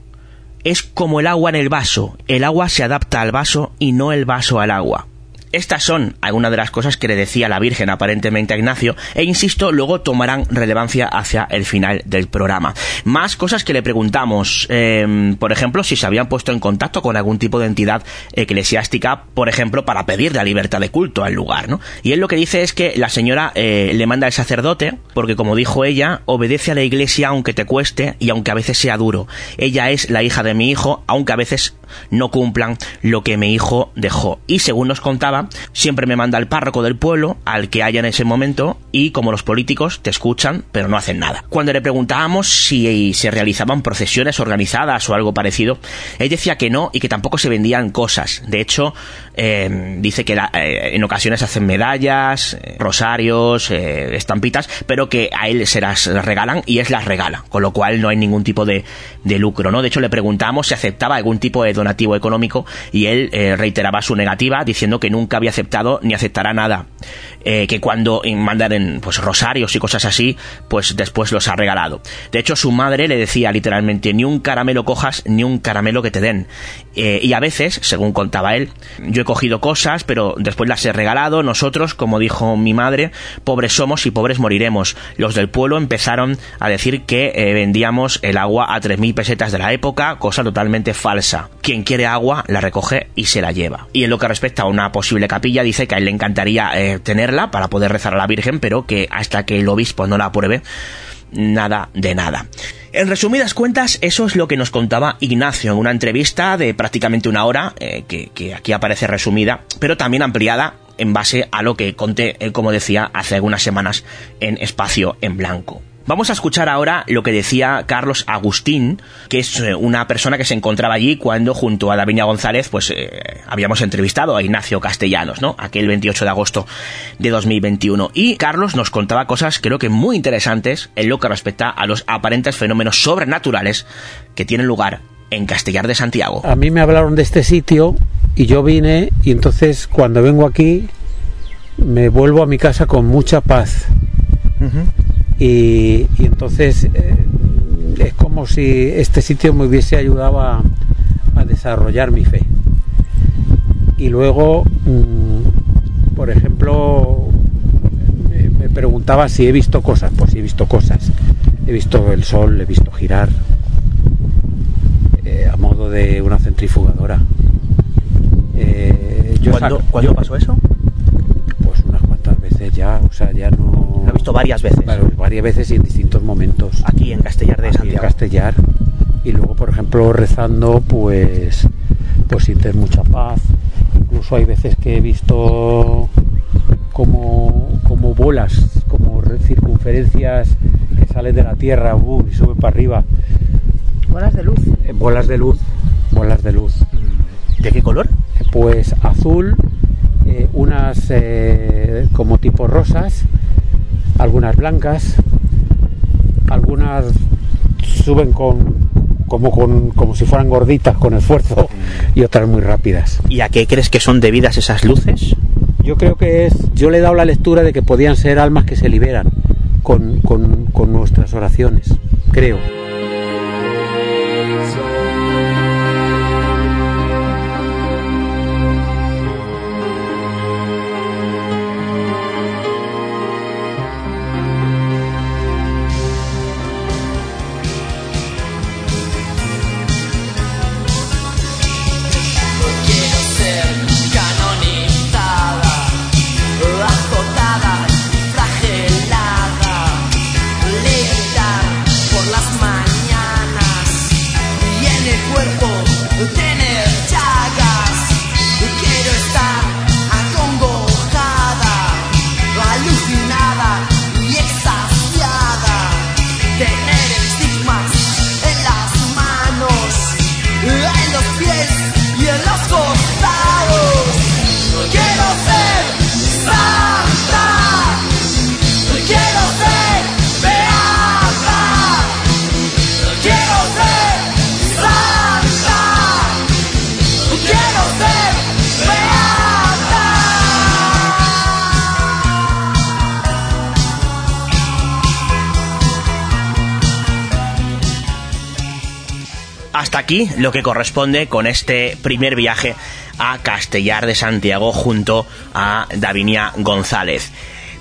es como el agua en el vaso. El agua se adapta al vaso y no el vaso al agua. Estas son algunas de las cosas que le decía la Virgen aparentemente a Ignacio e insisto, luego tomarán relevancia hacia el final del programa. Más cosas que le preguntamos, eh, por ejemplo, si se habían puesto en contacto con algún tipo de entidad eclesiástica, por ejemplo, para pedir la libertad de culto al lugar, ¿no? Y él lo que dice es que la señora eh, le manda al sacerdote, porque como dijo ella, obedece a la iglesia aunque te cueste y aunque a veces sea duro. Ella es la hija de mi hijo, aunque a veces no cumplan lo que mi hijo dejó. Y según nos contaba, siempre me manda al párroco del pueblo, al que haya en ese momento, y como los políticos te escuchan, pero no hacen nada. Cuando le preguntábamos si se realizaban procesiones organizadas o algo parecido, él decía que no y que tampoco se vendían cosas. De hecho, eh, dice que la- eh, en ocasiones hacen medallas, eh, rosarios, eh, estampitas, pero que a él se las regalan y él las regala, con lo cual no hay ningún tipo de, de lucro, ¿no? De hecho, le preguntamos si aceptaba algún tipo de donativo económico y él reiteraba su negativa diciendo que nunca había aceptado ni aceptará nada. Que cuando mandan en, pues rosarios y cosas así, pues después los ha regalado. De hecho, su madre le decía literalmente, ni un caramelo cojas, ni un caramelo que te den. Y a veces, según contaba él, yo he cogido cosas, pero después las he regalado. Nosotros, como dijo mi madre, pobres somos y pobres moriremos. Los del pueblo empezaron a decir que eh, vendíamos el agua a 3.000 pesetas de la época, cosa totalmente falsa. Quien quiere agua la recoge y se la lleva. Y en lo que respecta a una posible capilla, dice que a él le encantaría eh, tenerla para poder rezar a la Virgen, pero que hasta que el obispo no la apruebe, nada de nada. En resumidas cuentas, eso es lo que nos contaba Ignacio en una entrevista de prácticamente una hora, eh, que, aquí aparece resumida, pero también ampliada en base a lo que conté, eh, como decía, hace algunas semanas en Espacio en Blanco. Vamos a escuchar ahora lo que decía Carlos Agustín, que es eh, una persona que se encontraba allí cuando junto a Davinia González pues eh, habíamos entrevistado a Ignacio Castellanos, ¿no? Aquel 28 de agosto de 2021. Y Carlos nos contaba cosas creo que muy interesantes en lo que respecta a los aparentes fenómenos sobrenaturales que tienen lugar en Castellar de Santiago. A mí me hablaron de este sitio y yo vine y entonces cuando vengo aquí me vuelvo a mi casa con mucha paz. Y, y entonces eh, es como si este sitio me hubiese ayudado a, a desarrollar mi fe. Y luego, mm, por ejemplo, me, me preguntaba si he visto cosas. Pues sí he visto cosas. He visto el sol, he visto girar eh, a modo de una centrifugadora. Eh, yo ¿Cuándo- cuándo yo- pasó eso? Pues unas cuantas veces ya, o sea, ya no... Visto varias veces. Claro, varias veces y en distintos momentos. Aquí en Castellar de Aquí en Santiago. Castellar. Y luego, por ejemplo, rezando, pues, pues sientes mucha paz. Incluso hay veces que he visto como, como bolas, como re- circunferencias que salen de la tierra uh, y suben para arriba. Bolas de luz. Eh, bolas de luz, bolas de luz. ¿De qué color? Pues azul, eh, unas eh, como tipo rosas, algunas blancas, algunas suben con como con como si fueran gorditas con esfuerzo y otras muy rápidas. ¿Y a qué crees que son debidas esas luces? Yo creo que es, yo le he dado la lectura de que podían ser almas que se liberan con, con, con nuestras oraciones, creo. Hasta aquí lo que corresponde con este primer viaje a Castellar de Santiago junto a Davinia González.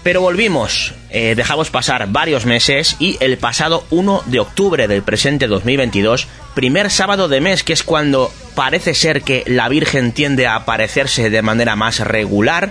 Pero volvimos, eh, dejamos pasar varios meses y el pasado 1 de octubre del presente 2022, primer sábado de mes, que es cuando parece ser que la Virgen tiende a aparecerse de manera más regular,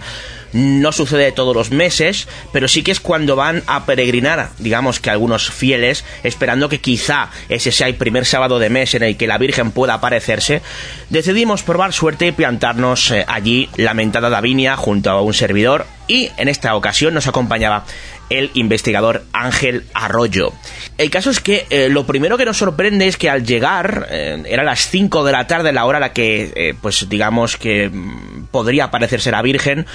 no sucede todos los meses, pero sí que es cuando van a peregrinar, digamos que algunos fieles, esperando que quizá ese sea el primer sábado de mes en el que la Virgen pueda aparecerse, decidimos probar suerte y plantarnos eh, allí, lamentada Davinia, junto a un servidor, y en esta ocasión nos acompañaba el investigador Ángel Arroyo. El caso es que eh, lo primero que nos sorprende es que al llegar, eh, era las 5 de la tarde, la hora a la que, eh, pues digamos que mm, podría parecerse la Virgen,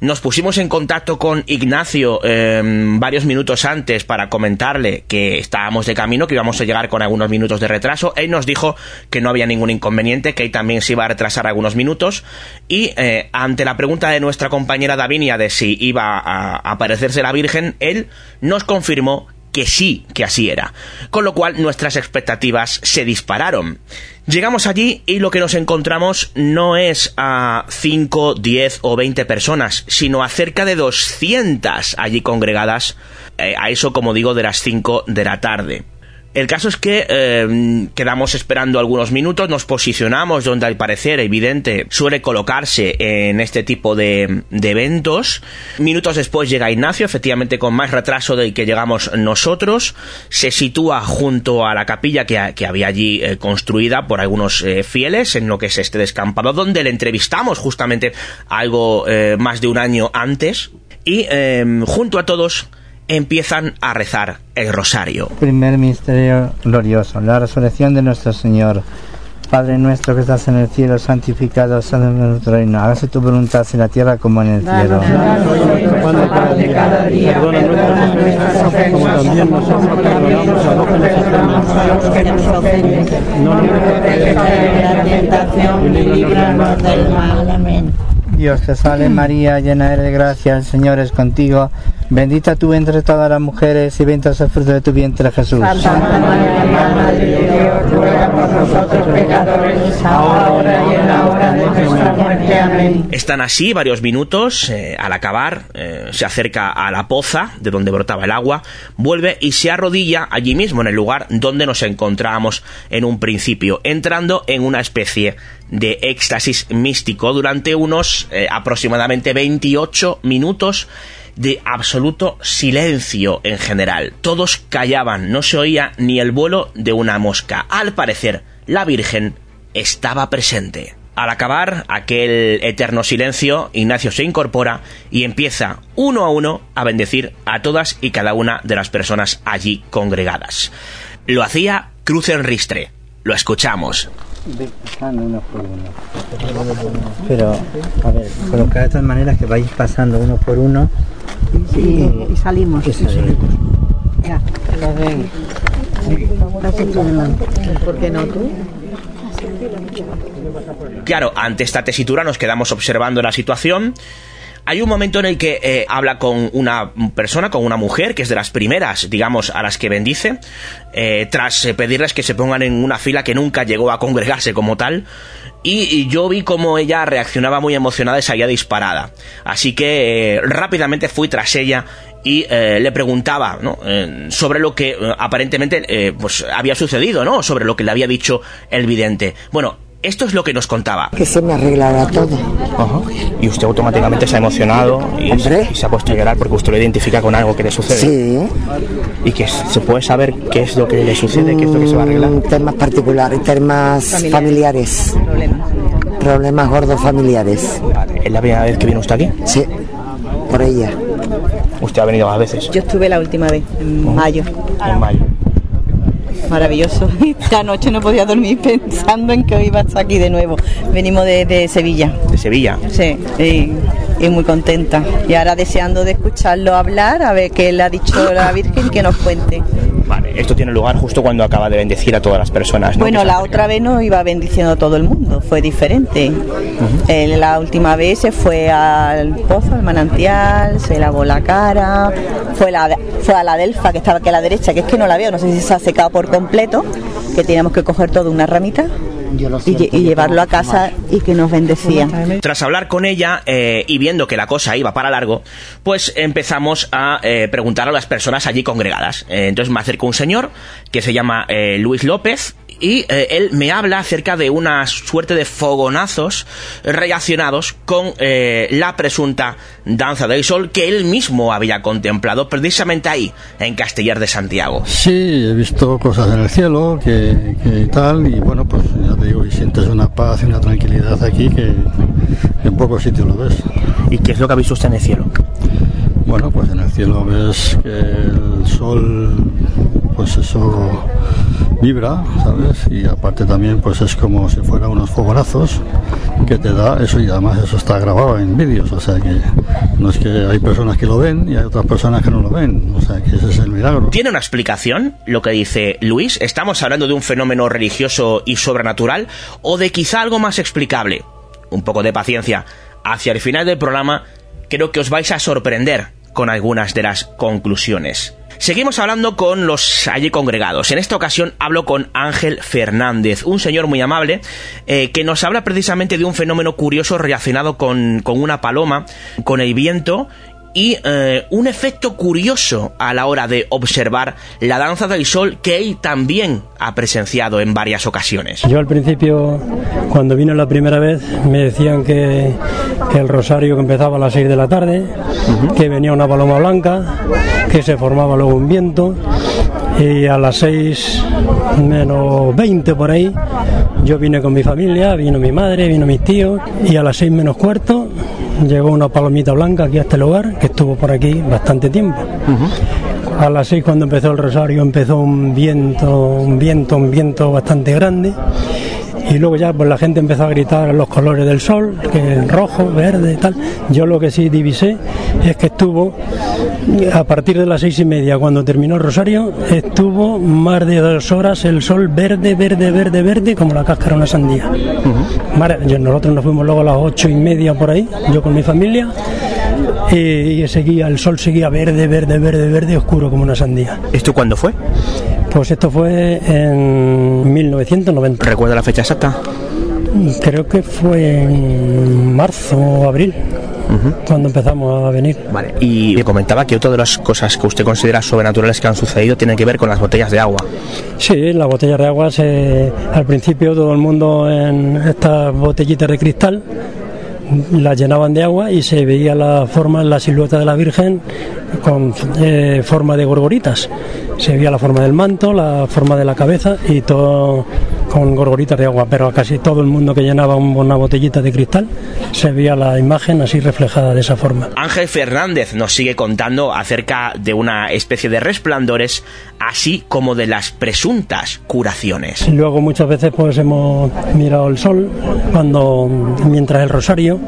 nos pusimos en contacto con Ignacio varios minutos antes para comentarle que estábamos de camino, que íbamos a llegar con algunos minutos de retraso. Él nos dijo que no había ningún inconveniente, que él también se iba a retrasar algunos minutos. Y ante la pregunta de nuestra compañera Davinia de si iba a aparecerse la Virgen, él nos confirmó que sí, que así era. Con lo cual nuestras expectativas se dispararon. Llegamos allí y lo que nos encontramos no es a 5, 10 o 20 personas, sino a cerca de 200 allí congregadas, eh, a eso como digo de las 5 de la tarde. El caso es que eh, quedamos esperando algunos minutos, nos posicionamos donde al parecer evidente suele colocarse en este tipo de, de, eventos. Minutos después llega Ignacio, efectivamente con más retraso del que llegamos nosotros. Se sitúa junto a la capilla que, había allí eh, construida por algunos eh, fieles en lo que es este descampado, donde le entrevistamos justamente algo más de un año antes. Y junto a todos empiezan a rezar el rosario. Primer misterio glorioso, la resurrección de nuestro Señor. Padre nuestro que estás en el cielo, santificado sea nuestro reino. Hágase tu voluntad en la tierra como en el cielo. cada día, perdona nuestras ofensas, como también nosotros perdonamos a los que nos ofenden. No nos dejes caer en la tentación y líbranos del mal. Amén. Dios te salve María, llena eres de gracia, el Señor es contigo. Bendita tú entre todas las mujeres y bendito es el fruto de tu vientre Jesús. Santa María, Madre de Dios, ruega por nosotros pecadores, ahora y en la hora de nuestra muerte. Amén. Están así varios minutos, eh, al acabar eh, se acerca a la poza de donde brotaba el agua, vuelve y se arrodilla allí mismo en el lugar donde nos encontrábamos en un principio, entrando en una especie de éxtasis místico durante unos eh, aproximadamente 28 minutos de absoluto silencio en general. Todos callaban, no se oía ni el vuelo de una mosca. Al parecer, la Virgen estaba presente. Al acabar aquel eterno silencio, Ignacio se incorpora y empieza uno a uno a bendecir a todas y cada una de las personas allí congregadas. Lo hacía Cruz en Ristre. Lo escuchamos. Pasando uno por uno. Pero, a ver, colocar de tal manera que vais pasando uno por uno Sí, y salimos. y salimos. Ya, lo ven. ¿Por qué no tú? Claro, ante esta tesitura nos quedamos observando la situación. Hay un momento en el que eh, habla con una persona, con una mujer, que es de las primeras, digamos, a las que bendice, eh, tras eh, pedirles que se pongan en una fila que nunca llegó a congregarse como tal. Y, yo vi como ella reaccionaba muy emocionada y salía disparada. Así que rápidamente fui tras ella y le preguntaba sobre lo que aparentemente pues había sucedido, ¿no? Sobre lo que le había dicho el vidente. Bueno, esto es lo que nos contaba. Que se me arreglará todo. Y usted automáticamente se ha emocionado y, se ha puesto a llorar porque usted lo identifica con algo que le sucede. Sí. Y que se puede saber qué es lo que le sucede, qué es lo que se va a arreglar. Mm, Temas particulares, temas familiares. Problemas gordos familiares. ¿Es la primera vez que viene usted aquí? Sí, por ella. Usted ha venido más veces. Yo estuve la última vez, en mayo. En mayo. Maravilloso. Esta noche no podía dormir pensando en que hoy iba a estar aquí de nuevo. Venimos de, de Sevilla. De Sevilla. Sí, y, y muy contenta. Y ahora deseando de escucharlo hablar, a ver qué le ha dicho la Virgen que nos cuente. Vale, esto tiene lugar justo cuando acaba de bendecir a todas las personas. ¿no? Bueno, la acercan. otra vez no iba bendiciendo a todo el mundo, fue diferente. Eh, la última vez se fue al pozo, al manantial, se lavó la cara, fue, la, fue a la delfa que estaba aquí a la derecha, que es que no la veo, no sé si se ha secado por completo, que teníamos que coger toda una ramita y, y llevarlo a casa y que nos bendecía. Tras hablar con ella eh, y viendo que la cosa iba para largo, pues empezamos a eh, preguntar a las personas allí congregadas. Eh, entonces me acercó un señor que se llama eh, Luis López y eh, él me habla acerca de una suerte de fogonazos relacionados con eh, la presunta danza del sol que él mismo había contemplado precisamente ahí, en Castellar de Santiago. Sí, he visto cosas en el cielo que, que tal, y bueno, pues ya te digo, y sientes una paz y una tranquilidad aquí que, en pocos sitios lo ves. ¿Y qué es lo que ha visto usted en el cielo? Bueno, pues en el cielo ves que el sol, pues eso vibra, ¿sabes? Y aparte también, pues es como si fuera unos fogonazos que te da eso y además eso está grabado en vídeos, o sea que no es que hay personas que lo ven y hay otras personas que no lo ven, o sea que ese es el milagro. ¿Tiene una explicación lo que dice Luis? ¿Estamos hablando de un fenómeno religioso y sobrenatural o de quizá algo más explicable? Un poco de paciencia. Hacia el final del programa creo que os vais a sorprender con algunas de las conclusiones. Seguimos hablando con los allí congregados. En esta ocasión hablo con Ángel Fernández, un señor muy amable eh, que nos habla precisamente de un fenómeno curioso relacionado con, con una paloma, con el viento y eh, un efecto curioso a la hora de observar la danza del sol que él también ha presenciado en varias ocasiones. Yo al principio, cuando vine la primera vez, me decían que, que el rosario que empezaba a las 6 de la tarde, que venía una paloma blanca, que se formaba luego un viento, y a las 6 menos 20 por ahí, yo vine con mi familia, vino mi madre, vino mis tíos, y a las 6 menos cuarto llegó una palomita blanca aquí a este lugar, que estuvo por aquí bastante tiempo. A las seis cuando empezó el rosario empezó un viento, un viento, un viento bastante grande. Y luego ya pues la gente empezó a gritar los colores del sol, que el rojo, verde, tal. Yo lo que sí divisé es que estuvo a partir de las seis y media, cuando terminó el rosario, estuvo más de dos horas el sol verde, verde, verde, verde, como la cáscara de una sandía. Nosotros nos fuimos luego a las ocho y media por ahí, yo con mi familia, y, seguía, el sol seguía verde, verde, verde, verde, oscuro como una sandía. ¿Esto cuándo fue? Pues esto fue en 1990. ¿Recuerda la fecha exacta? Creo que fue en marzo o abril, cuando empezamos a venir. Vale. Y me comentaba que otra de las cosas que usted considera sobrenaturales que han sucedido tiene que ver con las botellas de agua. Sí, las botellas de agua, se- al principio todo el mundo en estas botellitas de cristal las llenaban de agua y se veía la forma, la silueta de la Virgen con eh, forma de gorgoritas. Se veía la forma del manto, la forma de la cabeza y todo con gorgoritas de agua, pero a casi todo el mundo que llenaba un- una botellita de cristal se veía la imagen así reflejada de esa forma. Ángel Fernández nos sigue contando acerca de una especie de resplandores, así como de las presuntas curaciones. Luego muchas veces pues hemos mirado el sol cuando mientras el rosario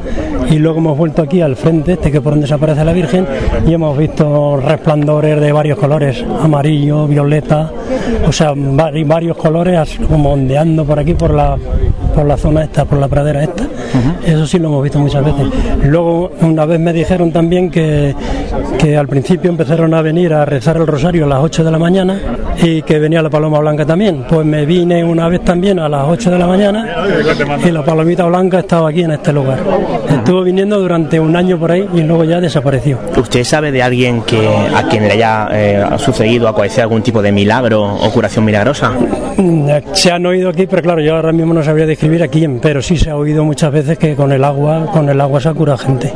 y luego hemos vuelto aquí al frente, este que por donde desaparece la Virgen, y hemos visto resplandores de varios colores, amarillo, violeta, o sea, vari- varios colores como ondeando por aquí por la por la zona esta, por la pradera esta. Eso sí lo hemos visto muchas veces. Luego una vez me dijeron también que, que al principio empezaron a venir a rezar el rosario a las 8 de la mañana y que venía la paloma blanca también. Pues me vine una vez también a las 8 de la mañana y la palomita blanca estaba aquí en este lugar. Estuvo viniendo durante un año por ahí y luego ya desapareció. ¿Usted sabe de alguien que a quien le haya eh, sucedido, acontecido algún tipo de milagro o curación milagrosa? Mm, Se han oído aquí, pero claro, yo ahora mismo no sabría describir a quién, pero sí se ha oído muchas veces que con el agua, con el agua se ha curado gente.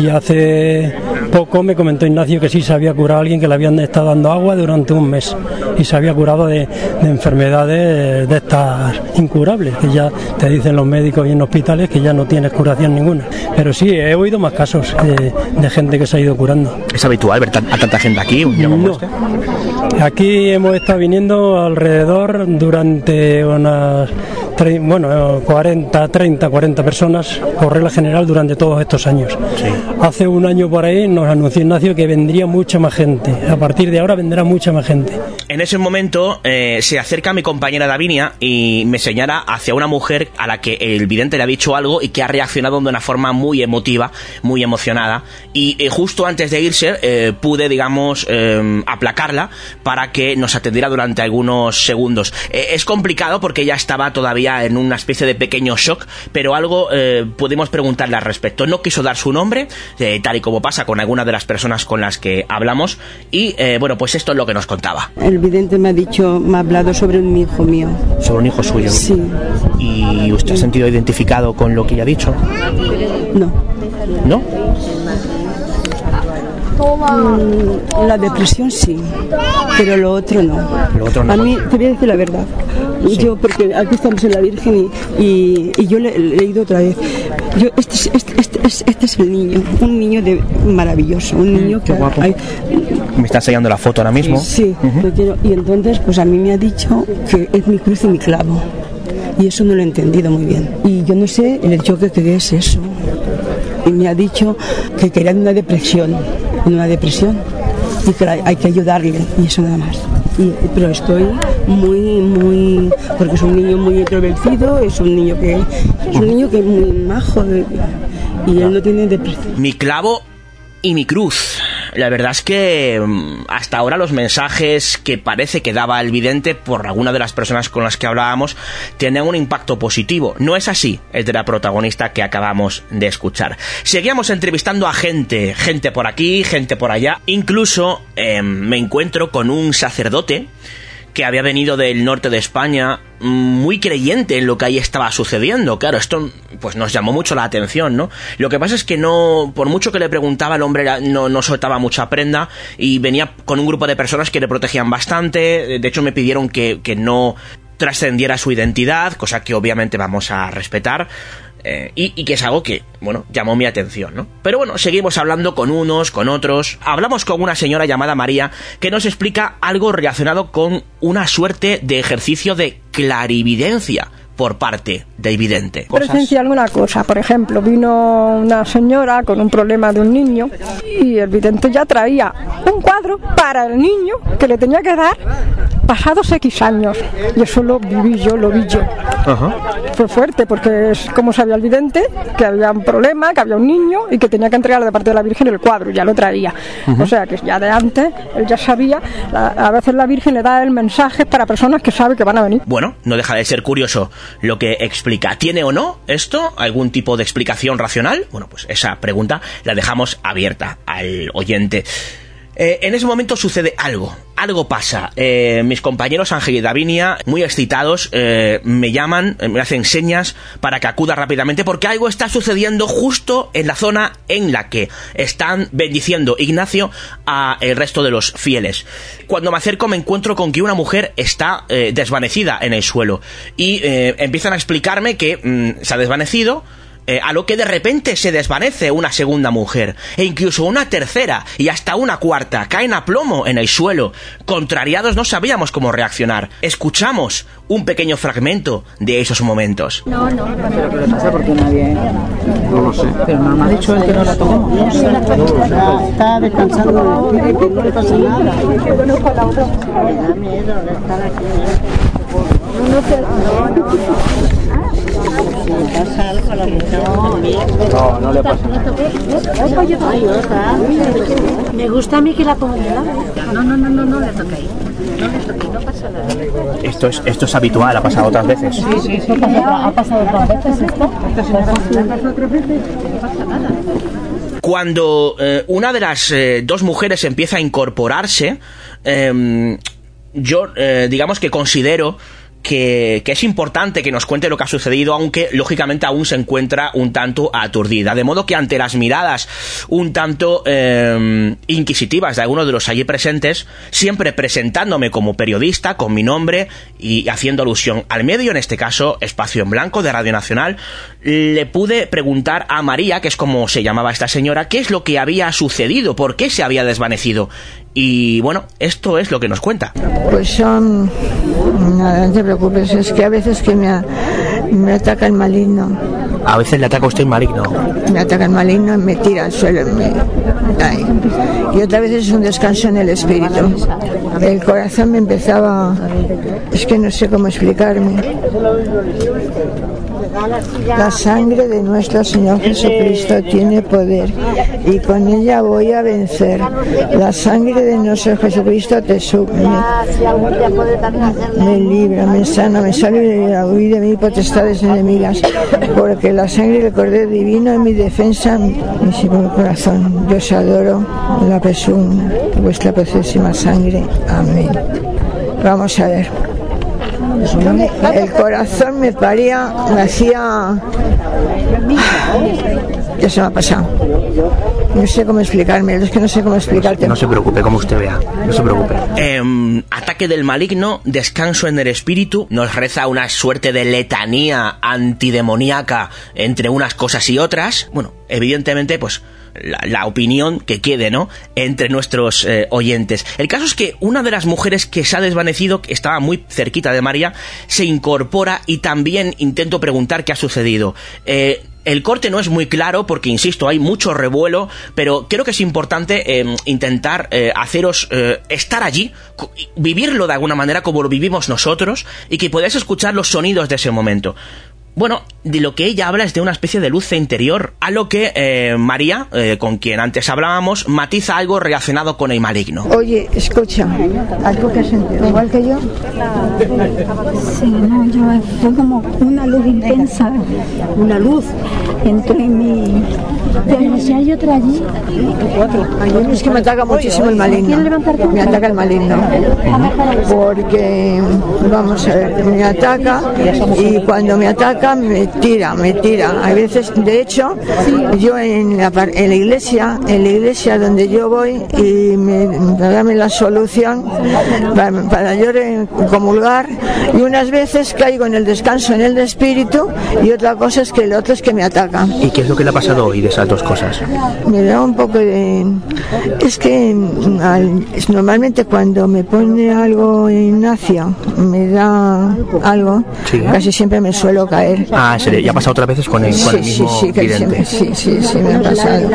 Y hace poco me comentó Ignacio que sí se había curado a alguien que le habían estado dando agua durante un mes y se había curado de, de enfermedades de estas incurables, que ya te dicen los médicos y en hospitales que ya no tienes curación ninguna. Pero sí, he oído más casos de, de gente que se ha ido curando. ¿Es habitual ver a tanta gente aquí? un día como No. este? Aquí hemos estado viniendo alrededor durante unas tre- bueno, eh, 40, 30, 40 personas por regla general durante todos estos años. Hace un año por ahí nos anunció Ignacio que vendría mucha más gente. A partir de ahora vendrá mucha más gente. En ese momento eh, se acerca mi compañera Davinia y me señala hacia una mujer a la que el vidente le ha dicho algo y que ha reaccionado de una forma muy emotiva, muy emocionada. Y eh, justo antes de irse eh, pude, digamos, eh, aplacarla para que nos atendiera durante algunos segundos. Eh, es complicado porque ella estaba todavía en una especie de pequeño shock, pero algo eh, pudimos preguntarle al respecto. No quiso dar su nombre, eh, tal y como pasa con algunas de las personas con las que hablamos. Y eh, bueno, pues esto es lo que nos contaba. El vidente me ha dicho, me ha hablado sobre un hijo mío. Sobre un hijo suyo. Sí. ¿Y usted ha sentido identificado con lo que ella ha dicho? No. ¿No? Mm, La depresión sí, pero lo otro no. Lo otro no. A mí, te voy a decir la verdad. Yo, porque aquí estamos en la Virgen y, y, y yo le, le he leído otra vez. Yo, este, es, este, este, es- este es el niño, un niño de, maravilloso, un niño que. Mm, guapo. hay- Me está enseñando la foto ahora mismo. Sí, lo quiero. y entonces, pues a mí me ha dicho que es mi cruz y mi clavo. Y eso no lo he entendido muy bien. Y yo no sé el choque que es eso. Y me ha dicho que quería una depresión, una depresión, y que hay que ayudarle, y eso nada más. Y- pero estoy muy, muy, porque es un niño muy introvertido, es un niño que, es un niño que es muy majo, y él no tiene depresión. Mi clavo y mi cruz. La verdad es que mm, hasta ahora los mensajes que parece que daba el vidente por alguna de las personas con las que hablábamos tenían un impacto positivo. No es así el de la protagonista que acabamos de escuchar. Seguíamos entrevistando a gente, gente por aquí, gente por allá. Incluso em, me encuentro con un sacerdote que había venido del norte de España muy creyente en lo que ahí estaba sucediendo. Claro, esto pues nos llamó mucho la atención, ¿no? Lo que pasa es que no, por mucho que le preguntaba, el hombre no, no soltaba mucha prenda y venía con un grupo de personas que le protegían bastante. De hecho, me pidieron que, que no trascendiera su identidad, cosa que obviamente vamos a respetar. Eh, y, y que es algo que, bueno, llamó mi atención, ¿no? Pero bueno, seguimos hablando con unos, con otros. Hablamos con una señora llamada María que nos explica algo relacionado con una suerte de ejercicio de clarividencia por parte del vidente. Presencié alguna cosa, por ejemplo, vino una señora con un problema de un niño y el vidente ya traía un cuadro para el niño que le tenía que dar pasados X años. Y eso lo viví yo, lo vi yo. Fue fuerte porque es como sabía el vidente que había un problema, que había un niño y que tenía que entregarle de parte de la Virgen el cuadro, ya lo traía. O sea que ya de antes él ya sabía, la- a veces la Virgen le da el mensaje para personas que sabe que van a venir. Bueno, no deja de ser curioso lo que explica. ¿Tiene o no esto algún tipo de explicación racional? Bueno, pues esa pregunta la dejamos abierta al oyente. Eh, en ese momento sucede algo, algo pasa. Eh, mis compañeros Ángel y Davinia, muy excitados, eh, me llaman, eh, me hacen señas para que acuda rápidamente porque algo está sucediendo justo en la zona en la que están bendiciendo Ignacio a el resto de los fieles. Cuando me acerco me encuentro con que una mujer está eh, desvanecida en el suelo y empiezan a explicarme que mm, se ha desvanecido eh, a lo que de repente se desvanece una segunda mujer, e incluso una tercera, y hasta una cuarta, caen a plomo en el suelo. Contrariados no sabíamos cómo reaccionar. Escuchamos un pequeño fragmento de esos momentos. No, no, ¿Pero qué le pasa? Porque nadie... No lo sé. Pero no me ha dicho él que no la toquemos. Está, está descansando, no le pasa nada. Me da miedo de estar aquí. Pasa algo, No, no le pasa nada. Otra. Me gusta a mí que la ponga de lado. No, no, no, no, no le toquéis. No le toquéis, no pasa nada. Esto es, esto es habitual, ha pasado otras veces. Sí, sí, eso pasa, ha pasado otras veces esto. Esto se pasado otras veces. No pasa nada. Cuando eh, una de las eh, dos mujeres empieza a incorporarse, em, yo eh, digamos que considero que, que es importante que nos cuente lo que ha sucedido, aunque lógicamente aún se encuentra un tanto aturdida. De modo que ante las miradas un tanto em, inquisitivas de algunos de los allí presentes, siempre presentándome como periodista, con mi nombre y haciendo alusión al medio, en este caso Espacio en Blanco de Radio Nacional, le pude preguntar a María, que es como se llamaba esta señora, qué es lo que había sucedido, por qué se había desvanecido. Y bueno, esto es lo que nos cuenta. Pues son, nada, no te preocupes, es que a veces que me, Me ataca el maligno. A veces le ataca a usted el maligno. Me ataca el maligno y me tira al suelo. me- ay. Y otra vez es un descanso en el espíritu. El corazón me empezaba... Es que no sé cómo explicarme. La sangre de nuestro Señor Jesucristo tiene poder y con ella voy a vencer. La sangre de nuestro Jesucristo te su- me, libra, me sana, me salva y de mí potestades enemigas, porque la sangre del Cordero Divino es mi defensa, mi corazón. Yo os adoro, la presunta, vuestra preciosísima sangre. Amén. Vamos a ver. El corazón me paría, me hacía... Ya se me ha pasado. No sé cómo explicarme, es que no sé cómo explicarte. No se preocupe, como usted vea. No se preocupe. Em, ataque del maligno, descanso en el espíritu, nos reza una suerte de letanía antidemoníaca entre unas cosas y otras. Bueno, evidentemente, pues la, opinión que quede, ¿no? Entre nuestros eh, oyentes. El caso es que una de las mujeres que se ha desvanecido, que estaba muy cerquita de María, se incorpora y también intento preguntar qué ha sucedido. Eh, el corte no es muy claro porque, insisto, hay mucho revuelo, pero creo que es importante eh, intentar eh, haceros eh, estar allí, vivirlo de alguna manera como lo vivimos nosotros y que podáis escuchar los sonidos de ese momento. Bueno, de lo que ella habla es de una especie de luz interior, a lo que eh, María, eh, con quien antes hablábamos, matiza algo relacionado con el maligno. Oye, escucha, algo que has sentido, igual que yo. Sí, no, yo fue como una luz intensa, una luz entre mi... Pero si hay otra allí. Es que me ataca muchísimo el maligno. Me ataca el maligno. Porque, vamos a ver, me ataca y cuando me ataca me tira, me tira. A veces, de hecho, yo en la, en la iglesia, en la iglesia donde yo voy y me para darme la solución para, para yo comulgar y unas veces caigo en el descanso en el de espíritu y otra cosa es que el otro es que me ataca. ¿Y qué es lo que le ha pasado hoy de esas dos cosas? Me da un poco de... Es que al- normalmente cuando me pone algo Ignacio, me da algo, Sí. casi siempre me suelo caer. Ah, se le, ya ha pasado otras veces con el, con el Sí, sí, mismo sí, vidente. sí, sí, sí, me ha pasado.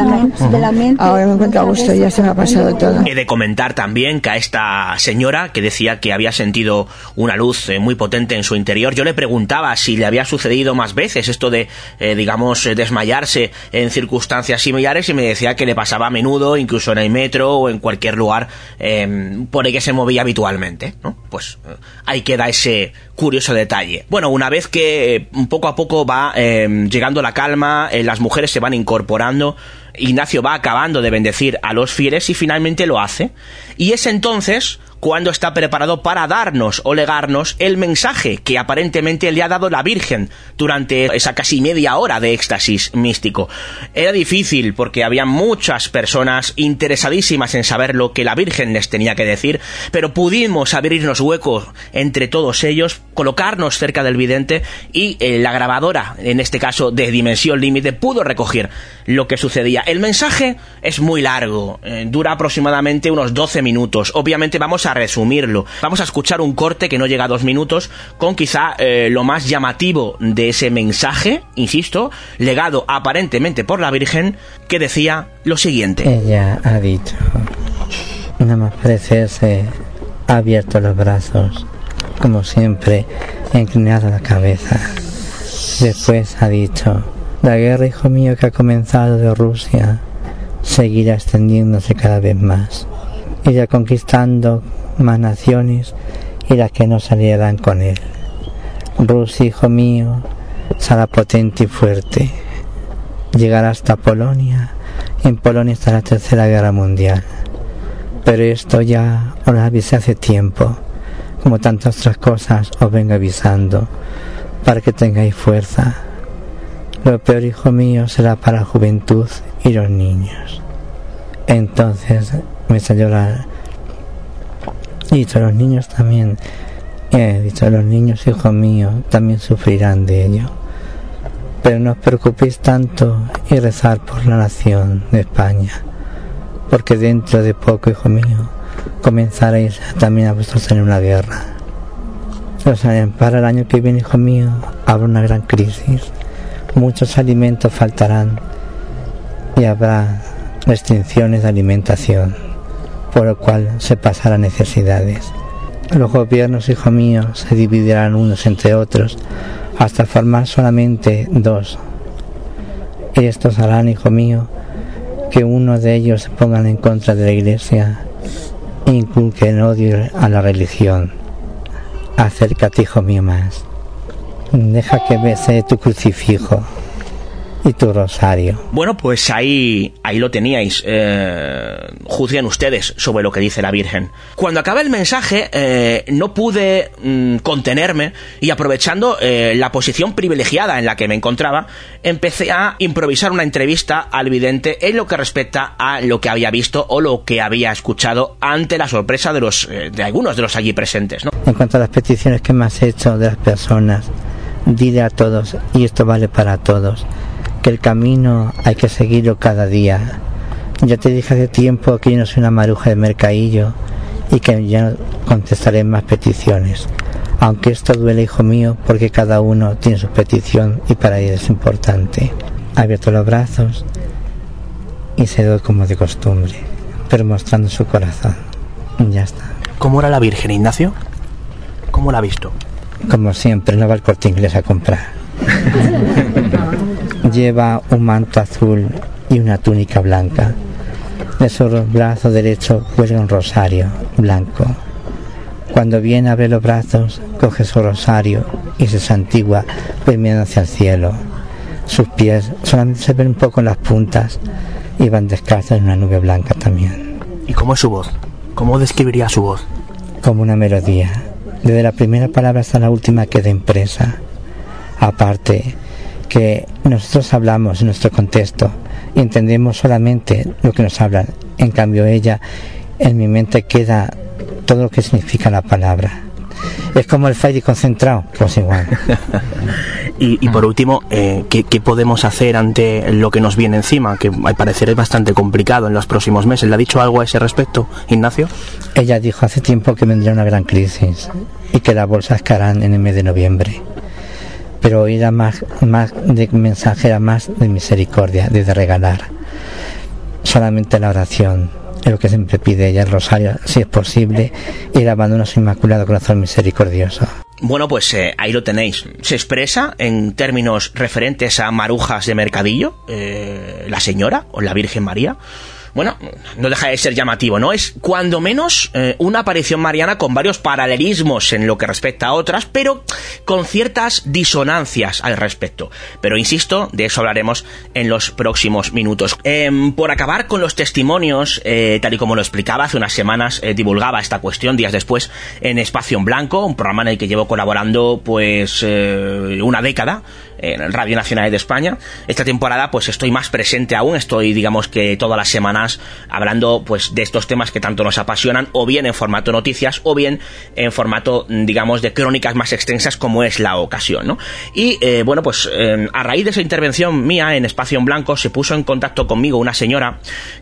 Ahora me encuentro a gusto, ya se me ha pasado todo. He de comentar también que a esta señora que decía que había sentido una luz eh, muy potente en su interior, yo le preguntaba si le había sucedido más veces esto de, eh, digamos, eh, desmayarse en circunstancias similares y me decía que le pasaba a menudo, incluso en el metro o en cualquier lugar eh, por el que se movía habitualmente. ¿no? Pues eh, ahí queda ese curioso detalle. Bueno, una vez que poco a poco va eh, llegando la calma, eh, las mujeres se van incorporando, Ignacio va acabando de bendecir a los fieles y finalmente lo hace. Y es entonces cuando está preparado para darnos o legarnos el mensaje que aparentemente le ha dado la Virgen durante esa casi media hora de éxtasis místico. Era difícil porque había muchas personas interesadísimas en saber lo que la Virgen les tenía que decir, pero pudimos abrirnos huecos entre todos ellos, colocarnos cerca del vidente y eh, la grabadora, en este caso de dimensión límite, pudo recoger lo que sucedía. El mensaje es muy largo, eh, dura aproximadamente unos 12 minutos. Obviamente vamos a resumirlo. Vamos a escuchar un corte que no llega a dos minutos con quizá eh, lo más llamativo de ese mensaje, insisto, legado aparentemente por la Virgen, que decía lo siguiente. Ella ha dicho, nada más parecerse, ha abierto los brazos, como siempre, ha inclinado la cabeza. Después ha dicho, la guerra, hijo mío, que ha comenzado de Rusia, seguirá extendiéndose cada vez más, irá conquistando más naciones y las que no salieran con él. Rusia, hijo mío, será potente y fuerte, llegará hasta Polonia, en Polonia está la tercera guerra mundial. Pero esto ya os lo avisé hace tiempo, como tantas otras cosas os vengo avisando, para que tengáis fuerza. Lo peor, hijo mío, será para la juventud y los niños. Entonces me salió. Y dicho, los niños también, he dicho, los niños, hijo mío, también sufrirán de ello. Pero no os preocupéis tanto y rezar por la nación de España, porque dentro de poco, hijo mío, comenzaréis también a vosotros en una guerra. Pues eh, para el año que viene, hijo mío, habrá una gran crisis. Muchos alimentos faltarán y habrá restricciones de alimentación, por lo cual se pasará necesidades. Los gobiernos, hijo mío, se dividirán unos entre otros hasta formar solamente dos. Estos harán, hijo mío, que uno de ellos se pongan en contra de la iglesia e inculquen odio a la religión. Acércate, hijo mío, más. Deja que bese tu crucifijo y tu rosario. Bueno, pues ahí, ahí lo teníais. Eh, juzguen ustedes sobre lo que dice la Virgen. Cuando acaba el mensaje, eh, no pude mm, contenerme y aprovechando eh, la posición privilegiada en la que me encontraba, empecé a improvisar una entrevista al vidente en lo que respecta a lo que había visto o lo que había escuchado ante la sorpresa de los eh, de algunos de los allí presentes. ¿no? En cuanto a las peticiones que me has hecho de las personas, dile a todos, y esto vale para todos, que el camino hay que seguirlo cada día. Ya te dije hace tiempo que yo no soy una maruja de mercadillo y que ya no contestaré más peticiones. Aunque esto duele, hijo mío, porque cada uno tiene su petición y para ellos es importante. Ha abierto los brazos y se dio como de costumbre, pero mostrando su corazón. Ya está. ¿Cómo era la Virgen, Ignacio? ¿Cómo la ha visto? Como siempre, no va al corte inglés a comprar. Lleva un manto azul y una túnica blanca. De su brazo derecho cuelga un rosario blanco. Cuando viene a ver los brazos, coge su rosario y se santigua mirando hacia el cielo. Sus pies solamente se ven un poco en las puntas y van descalzos en una nube blanca también. ¿Y cómo es su voz? ¿Cómo describiría su voz? Como una melodía. Desde la primera palabra hasta la última queda impresa. Aparte que nosotros hablamos en nuestro contexto y entendemos solamente lo que nos hablan. En cambio ella, en mi mente queda todo lo que significa la palabra. Es como el Fairy concentrado, pues igual. Y, y por último, eh, ¿qué, qué podemos hacer ante lo que nos viene encima? Que al parecer es bastante complicado en los próximos meses. ¿Le ha dicho algo a ese respecto, Ignacio? Ella dijo hace tiempo que vendría una gran crisis y que las bolsas caerán en el mes de noviembre. Pero era más, más de mensaje, era más de misericordia, de, de regalar. Solamente la oración es lo que siempre pide ella, el rosario, si es posible, y el abandono a su inmaculado corazón misericordioso. Bueno, pues eh, ahí lo tenéis. Se expresa en términos referentes a marujas de mercadillo, eh, la señora o la Virgen María. Bueno, no deja de ser llamativo, ¿no? Es cuando menos eh, una aparición mariana con varios paralelismos en lo que respecta a otras, pero con ciertas disonancias al respecto. Pero insisto, de eso hablaremos en los próximos minutos. Em, por acabar con los testimonios, eh, tal y como lo explicaba hace unas semanas, eh, divulgaba esta cuestión días después en Espacio en Blanco, un programa en el que llevo colaborando pues eh, una década en Radio Nacional de España. Esta temporada pues estoy más presente aún, estoy digamos que todas las semanas hablando pues de estos temas que tanto nos apasionan o bien en formato noticias o bien en formato digamos de crónicas más extensas como es la ocasión, ¿no? Y eh, bueno pues eh, a raíz de esa intervención mía en Espacio en Blanco se puso en contacto conmigo una señora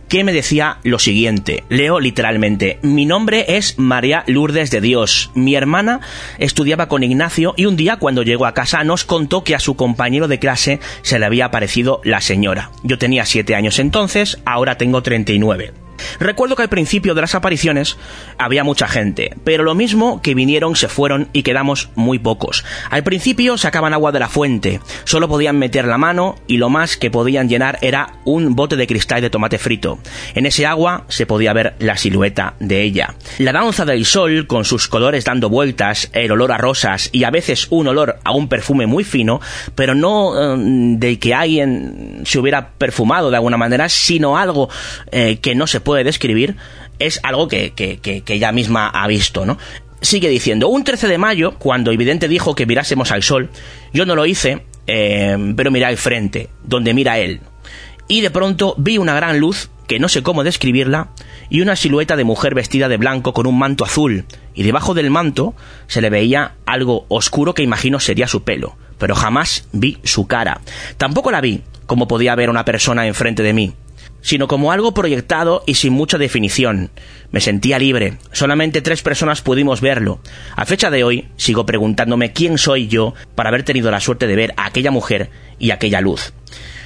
que me decía lo siguiente, leo literalmente, mi nombre es María Lourdes de Dios, mi hermana estudiaba con Ignacio y un día cuando llegó a casa nos contó que a su compañero de clase se le había aparecido la señora. Yo tenía 7 años entonces, ahora tengo 39. Recuerdo que al principio de las apariciones había mucha gente, pero lo mismo que vinieron se fueron y quedamos muy pocos. Al principio sacaban agua de la fuente, solo podían meter la mano y lo más que podían llenar era un bote de cristal de tomate frito. En ese agua se podía ver la silueta de ella. La danza del sol, con sus colores dando vueltas, el olor a rosas y a veces un olor a un perfume muy fino, pero no eh, de que alguien se hubiera perfumado de alguna manera, sino algo eh, que no se puede describir, es algo que, que, que, ella misma ha visto, ¿no? Sigue diciendo, un 13 de mayo, cuando Evidente dijo que mirásemos al sol, yo no lo hice, eh, pero miré al frente, donde mira él. Y de pronto vi una gran luz, que no sé cómo describirla, y una silueta de mujer vestida de blanco con un manto azul, y debajo del manto se le veía algo oscuro que imagino sería su pelo, pero jamás vi su cara. Tampoco la vi, como podía ver una persona enfrente de mí sino como algo proyectado y sin mucha definición. Me sentía libre. Solamente tres personas pudimos verlo. A fecha de hoy, sigo preguntándome quién soy yo para haber tenido la suerte de ver a aquella mujer y aquella luz.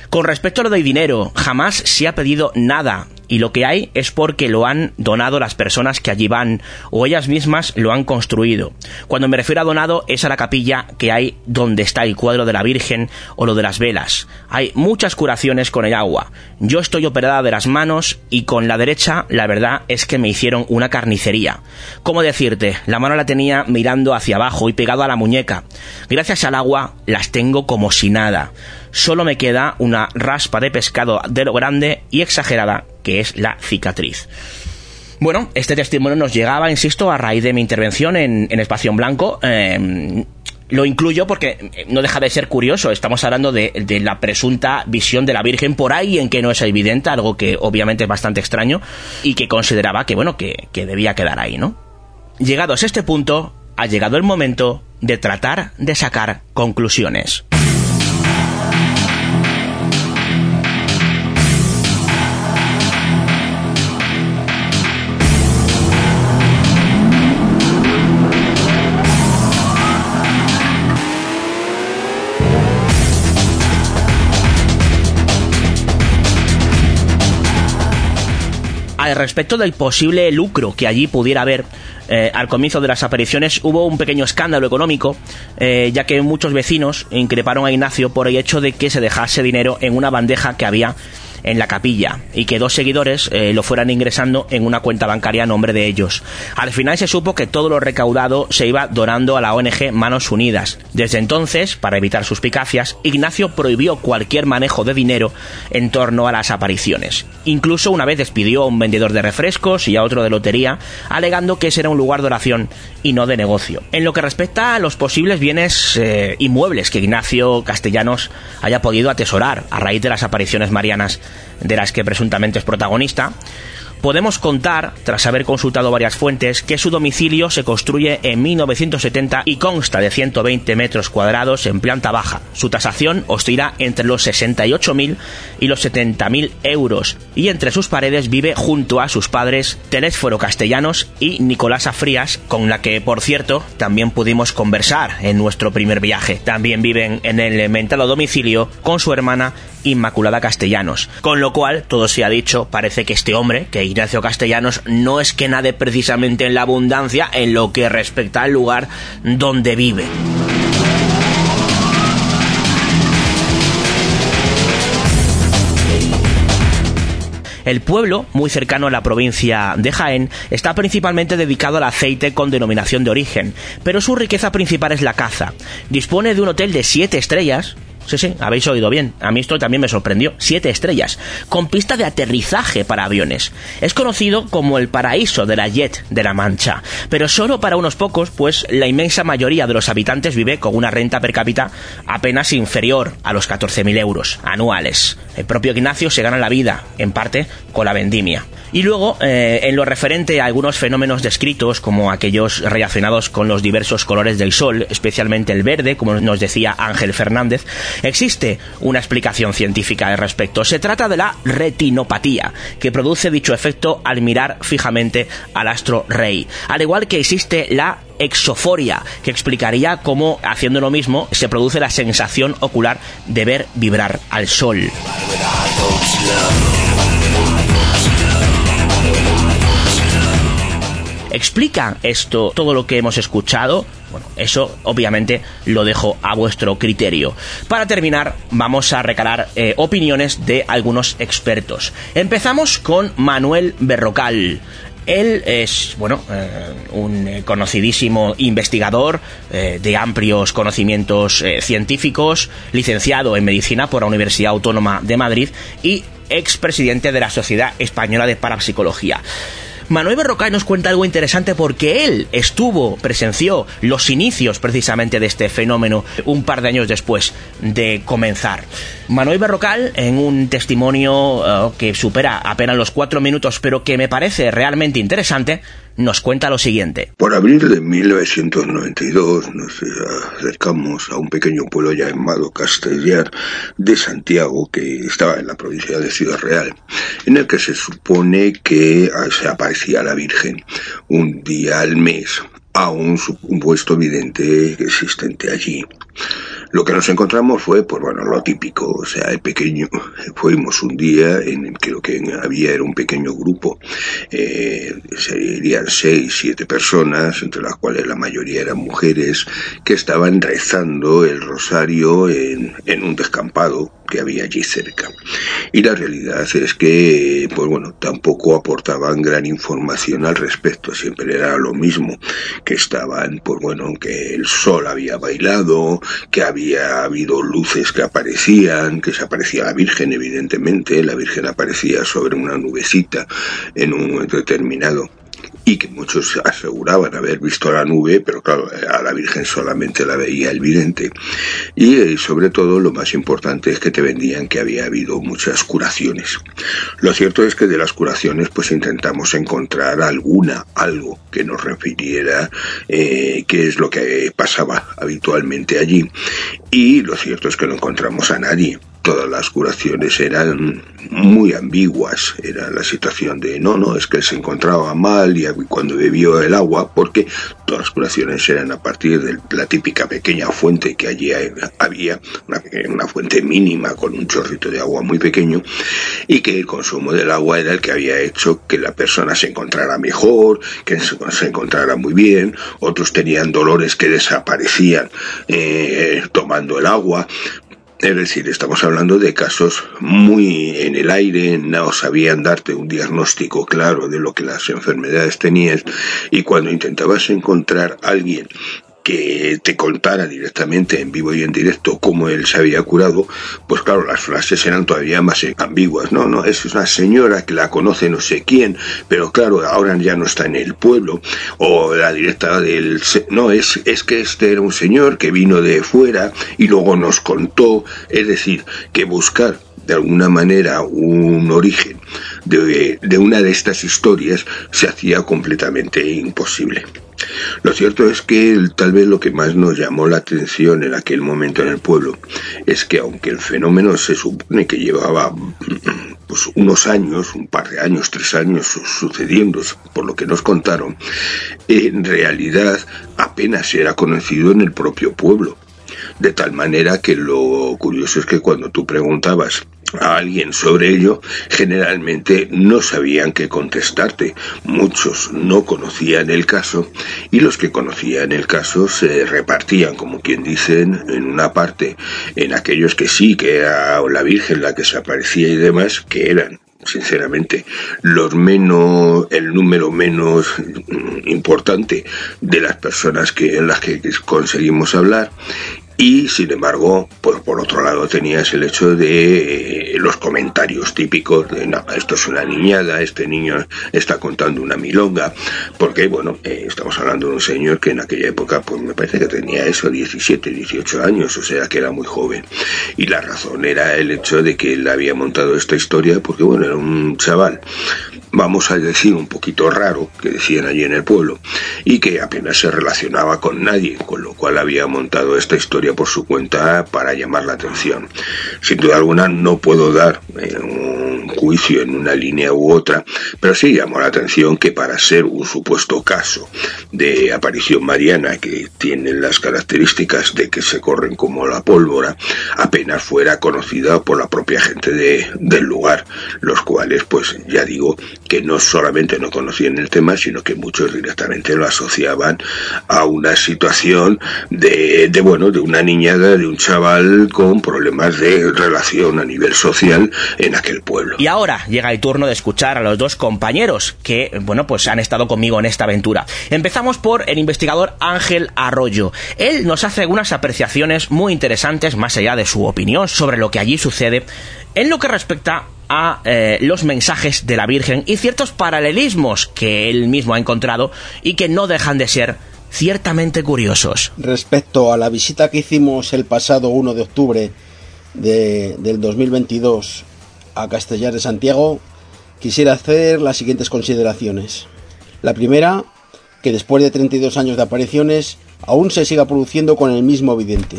Con respecto a lo del dinero, jamás se ha pedido nada y lo que hay es porque lo han donado las personas que allí van o ellas mismas lo han construido. Cuando me refiero a donado es a la capilla que hay donde está el cuadro de la Virgen o lo de las velas. Hay muchas curaciones con el agua. Yo estoy operada de las manos y con la derecha la verdad es que me hicieron una carnicería. ¿Cómo decirte? La mano la tenía mirando hacia abajo y pegado a la muñeca. Gracias al agua las tengo como si nada. Solo me queda una raspa de pescado de lo grande y exagerada que es la cicatriz. Bueno, este testimonio nos llegaba, insisto, a raíz de mi intervención en, Espacio en Blanco. Eh, lo incluyo porque no deja de ser curioso. Estamos hablando de, de, la presunta visión de la Virgen por ahí en que no es evidente, algo que obviamente es bastante extraño y que consideraba que, bueno, que, que debía quedar ahí, ¿no? Llegados a este punto, ha llegado el momento de tratar de sacar conclusiones. Al respecto del posible lucro que allí pudiera haber eh, al comienzo de las apariciones hubo un pequeño escándalo económico eh, ya que muchos vecinos increparon a Ignacio por el hecho de que se dejase dinero en una bandeja que había en la capilla y que dos seguidores eh, lo fueran ingresando en una cuenta bancaria a nombre de ellos. Al final se supo que todo lo recaudado se iba donando a la ONG Manos Unidas. Desde entonces, para evitar suspicacias, Ignacio prohibió cualquier manejo de dinero en torno a las apariciones. Incluso una vez despidió a un vendedor de refrescos y a otro de lotería, alegando que ese era un lugar de oración y no de negocio. En lo que respecta a los posibles bienes eh, inmuebles que Ignacio Castellanos haya podido atesorar a raíz de las apariciones marianas de las que presuntamente es protagonista, podemos contar, tras haber consultado varias fuentes, que su domicilio se construye en 1970 y consta de 120 metros cuadrados en planta baja. Su tasación oscila entre los 68.000 y los 70.000 euros y entre sus paredes vive junto a sus padres Telésforo Castellanos y Nicolasa Frías, con la que, por cierto, también pudimos conversar en nuestro primer viaje. También viven en el mentado domicilio con su hermana Inmaculada Castellanos. Con lo cual, todo se ha dicho, parece que este hombre, que Ignacio Castellanos, no es que nade precisamente en la abundancia en lo que respecta al lugar donde vive. El pueblo, muy cercano a la provincia de Jaén, está principalmente dedicado al aceite con denominación de origen, pero su riqueza principal es la caza. Dispone de un hotel de 7 estrellas, Sí, sí, habéis oído bien. A mí esto también me sorprendió. Siete estrellas, con pista de aterrizaje para aviones. Es conocido como el paraíso de la Jet de la Mancha, pero solo para unos pocos, pues la inmensa mayoría de los habitantes vive con una renta per cápita apenas inferior a los 14.000 euros anuales. El propio Ignacio se gana la vida, en parte, con la vendimia. Y luego, eh, en lo referente a algunos fenómenos descritos, como aquellos relacionados con los diversos colores del sol, especialmente el verde, como nos decía Ángel Fernández, existe una explicación científica al respecto. Se trata de la retinopatía, que produce dicho efecto al mirar fijamente al astro rey. Al igual que existe la exoforia, que explicaría cómo, haciendo lo mismo, se produce la sensación ocular de ver vibrar al sol. ¿Explica esto todo lo que hemos escuchado? Bueno, eso obviamente lo dejo a vuestro criterio. Para terminar, vamos a recalar eh, opiniones de algunos expertos. Empezamos con Manuel Berrocal. Él es, bueno, eh, un conocidísimo investigador eh, de amplios conocimientos científicos, licenciado en medicina por la Universidad Autónoma de Madrid y expresidente de la Sociedad Española de Parapsicología. Manuel Berrocal nos cuenta algo interesante porque él estuvo, presenció los inicios precisamente de este fenómeno un par de años después de comenzar. Manuel Berrocal, en un testimonio uh, que supera apenas los cuatro minutos, pero que me parece realmente interesante, nos cuenta lo siguiente. Por abril de 1992 nos acercamos a un pequeño pueblo llamado Castellar de Santiago, que estaba en la provincia de Ciudad Real, en el que se supone que se aparecía la Virgen un día al mes a un supuesto vidente existente allí. Lo que nos encontramos fue, pues bueno, lo típico, o sea, el pequeño, fuimos un día en el que lo que había era un pequeño grupo, eh, serían seis, siete personas, entre las cuales la mayoría eran mujeres, que estaban rezando el rosario en, en un descampado que había allí cerca. Y la realidad es que, pues bueno, tampoco aportaban gran información al respecto, siempre era lo mismo, que estaban, pues bueno, que el sol había bailado, que había habido luces que aparecían, que se aparecía la Virgen, evidentemente, la Virgen aparecía sobre una nubecita en un momento determinado y que muchos aseguraban haber visto la nube, pero claro, a la Virgen solamente la veía el vidente. Y eh, sobre todo lo más importante es que te vendían que había habido muchas curaciones. Lo cierto es que de las curaciones pues intentamos encontrar alguna, algo que nos refiriera eh, qué es lo que pasaba habitualmente allí. Y lo cierto es que no encontramos a nadie todas las curaciones eran muy ambiguas. Era la situación de no, no, es que se encontraba mal y cuando bebió el agua, porque todas las curaciones eran a partir de la típica pequeña fuente que allí había, una, fuente mínima con un chorrito de agua muy pequeño, y que el consumo del agua era el que había hecho que la persona se encontrara mejor, que se encontrara muy bien, otros tenían dolores que desaparecían eh, tomando el agua, es decir, estamos hablando de casos muy en el aire, no sabían darte un diagnóstico claro de lo que las enfermedades tenías y cuando intentabas encontrar a alguien que te contara directamente en vivo y en directo cómo él se había curado, pues claro, las frases eran todavía más ambiguas. No, no, es una señora que la conoce no sé quién, pero claro, ahora ya no está en el pueblo. O la directa del... No, es, es que este era un señor que vino de fuera y luego nos contó. Es decir, que buscar de alguna manera un origen de, de una de estas historias se hacía completamente imposible. Lo cierto es que tal vez lo que más nos llamó la atención en aquel momento en el pueblo es que aunque el fenómeno se supone que llevaba pues, unos años, un par de años, tres años sucediendo, por lo que nos contaron, en realidad apenas era conocido en el propio pueblo. De tal manera que lo curioso es que cuando tú preguntabas a alguien sobre ello, generalmente no sabían qué contestarte. Muchos no conocían el caso y los que conocían el caso se repartían, como quien dicen, en una parte en aquellos que sí, que era la Virgen la que se aparecía y demás, que eran sinceramente los menos el número menos importante de las personas que en las que conseguimos hablar y sin embargo, pues por otro lado tenías el hecho de eh, los comentarios típicos de no, esto es una niñada, este niño está contando una milonga, porque bueno, eh, estamos hablando de un señor que en aquella época pues me parece que tenía eso 17, 18 años, o sea que era muy joven. Y la razón era el hecho de que él había montado esta historia porque bueno, era un chaval vamos a decir, un poquito raro, que decían allí en el pueblo, y que apenas se relacionaba con nadie, con lo cual había montado esta historia por su cuenta para llamar la atención. Sin duda alguna no puedo dar un juicio en una línea u otra, pero sí llamó la atención que para ser un supuesto caso de aparición mariana que tiene las características de que se corren como la pólvora, apenas fuera conocida por la propia gente de, del lugar, los cuales, pues ya digo, que no solamente no conocían el tema, sino que muchos directamente lo asociaban a una situación de, de bueno, de una niñada, de un chaval con problemas de relación a nivel social en aquel pueblo. Y ahora llega el turno de escuchar a los dos compañeros que, bueno, pues han estado conmigo en esta aventura. Empezamos por el investigador Ángel Arroyo. Él nos hace algunas apreciaciones muy interesantes, más allá de su opinión sobre lo que allí sucede, en lo que respecta a eh, los mensajes de la Virgen y ciertos paralelismos que él mismo ha encontrado y que no dejan de ser ciertamente curiosos. Respecto a la visita que hicimos el pasado 1 de octubre de, del 2022 a Castellar de Santiago, quisiera hacer las siguientes consideraciones. La primera, que después de 32 años de apariciones, aún se siga produciendo con el mismo vidente.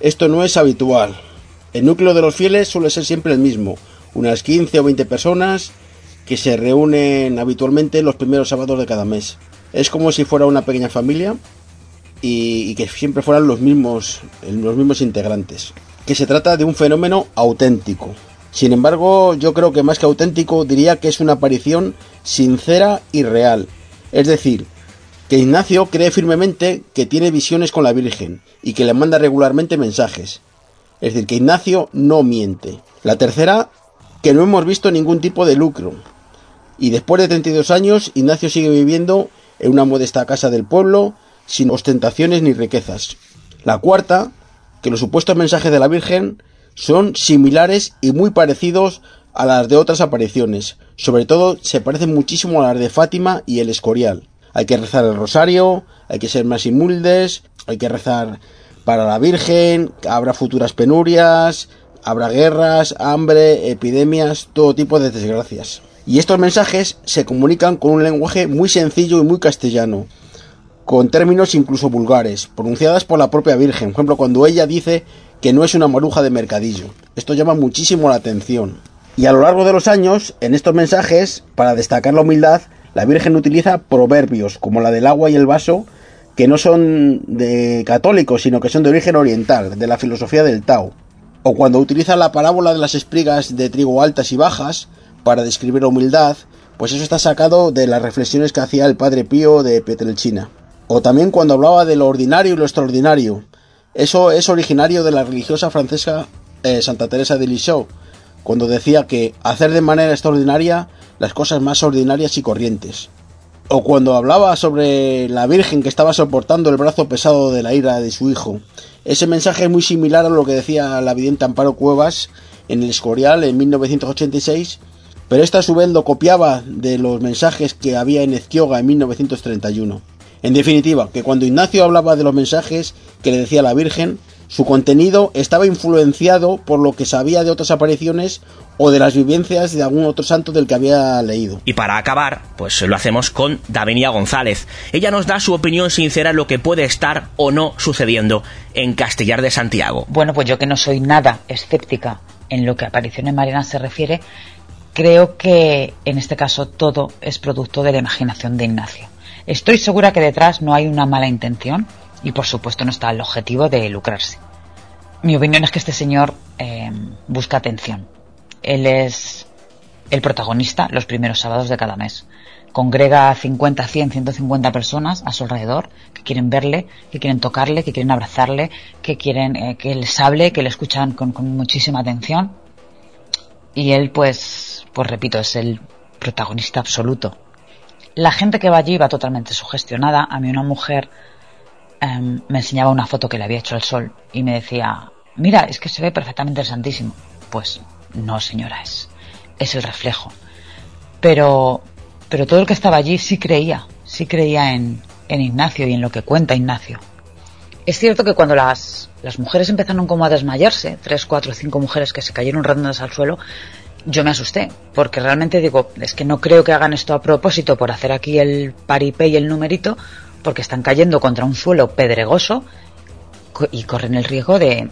Esto no es habitual. El núcleo de los fieles suele ser siempre el mismo, unas 15 o 20 personas que se reúnen habitualmente los primeros sábados de cada mes. Es como si fuera una pequeña familia y, y que siempre fueran los mismos, los mismos integrantes. Que se trata de un fenómeno auténtico. Sin embargo, yo creo que más que auténtico diría que es una aparición sincera y real. Es decir, que Ignacio cree firmemente que tiene visiones con la Virgen y que le manda regularmente mensajes. Es decir, que Ignacio no miente. La tercera, que no hemos visto ningún tipo de lucro. Y después de 32 años, Ignacio sigue viviendo en una modesta casa del pueblo, sin ostentaciones ni riquezas. La cuarta, que los supuestos mensajes de la Virgen son similares y muy parecidos a las de otras apariciones. Sobre todo se parecen muchísimo a las de Fátima y el Escorial. Hay que rezar el rosario, hay que ser más humildes, hay que rezar para la Virgen, habrá futuras penurias, habrá guerras, hambre, epidemias, todo tipo de desgracias. Y estos mensajes se comunican con un lenguaje muy sencillo y muy castellano, con términos incluso vulgares, pronunciadas por la propia Virgen. Por ejemplo, cuando ella dice que no es una maruja de mercadillo. Esto llama muchísimo la atención. Y a lo largo de los años, en estos mensajes, para destacar la humildad, la Virgen utiliza proverbios como la del agua y el vaso, que no son de católicos, sino que son de origen oriental, de la filosofía del Tao. O cuando utiliza la parábola de las espigas de trigo altas y bajas para describir la humildad, pues eso está sacado de las reflexiones que hacía el padre Pío de Petrelchina. O también cuando hablaba de lo ordinario y lo extraordinario. Eso es originario de la religiosa francesa eh, Santa Teresa de Lisieux, cuando decía que hacer de manera extraordinaria las cosas más ordinarias y corrientes. O cuando hablaba sobre la Virgen que estaba soportando el brazo pesado de la ira de su hijo. Ese mensaje es muy similar a lo que decía la vidente Amparo Cuevas en el Escorial en 1986, pero esta a su vez lo copiaba de los mensajes que había en Ezquioga en 1931. En definitiva, que cuando Ignacio hablaba de los mensajes que le decía la Virgen, su contenido estaba influenciado por lo que sabía de otras apariciones o de las vivencias de algún otro santo del que había leído. Y para acabar, pues lo hacemos con Davinia González. Ella nos da su opinión sincera en lo que puede estar o no sucediendo en Castellar de Santiago. Bueno, pues yo que no soy nada escéptica en lo que a apariciones marianas se refiere, creo que en este caso todo es producto de la imaginación de Ignacio. Estoy segura que detrás no hay una mala intención y por supuesto no está el objetivo de lucrarse. Mi opinión es que este señor eh, busca atención. Él es el protagonista los primeros sábados de cada mes. Congrega 50, 100, 150 personas a su alrededor que quieren verle, que quieren tocarle, que quieren abrazarle, que quieren eh, que les hable, que le escuchan con, con muchísima atención. Y él, pues, pues repito, es el protagonista absoluto. La gente que va allí va totalmente sugestionada. A mí una mujer em, me enseñaba una foto que le había hecho al sol y me decía, mira, es que se ve perfectamente el Santísimo. Pues no, señora, es, es el reflejo. Pero, pero todo el que estaba allí sí creía, sí creía en, en Ignacio y en lo que cuenta Ignacio. Es cierto que cuando las, las mujeres empezaron como a desmayarse, tres, cuatro, cinco mujeres que se cayeron redondas al suelo, yo me asusté, porque realmente digo, es que no creo que hagan esto a propósito por hacer aquí el paripé y el numerito, porque están cayendo contra un suelo pedregoso y corren el riesgo de mm,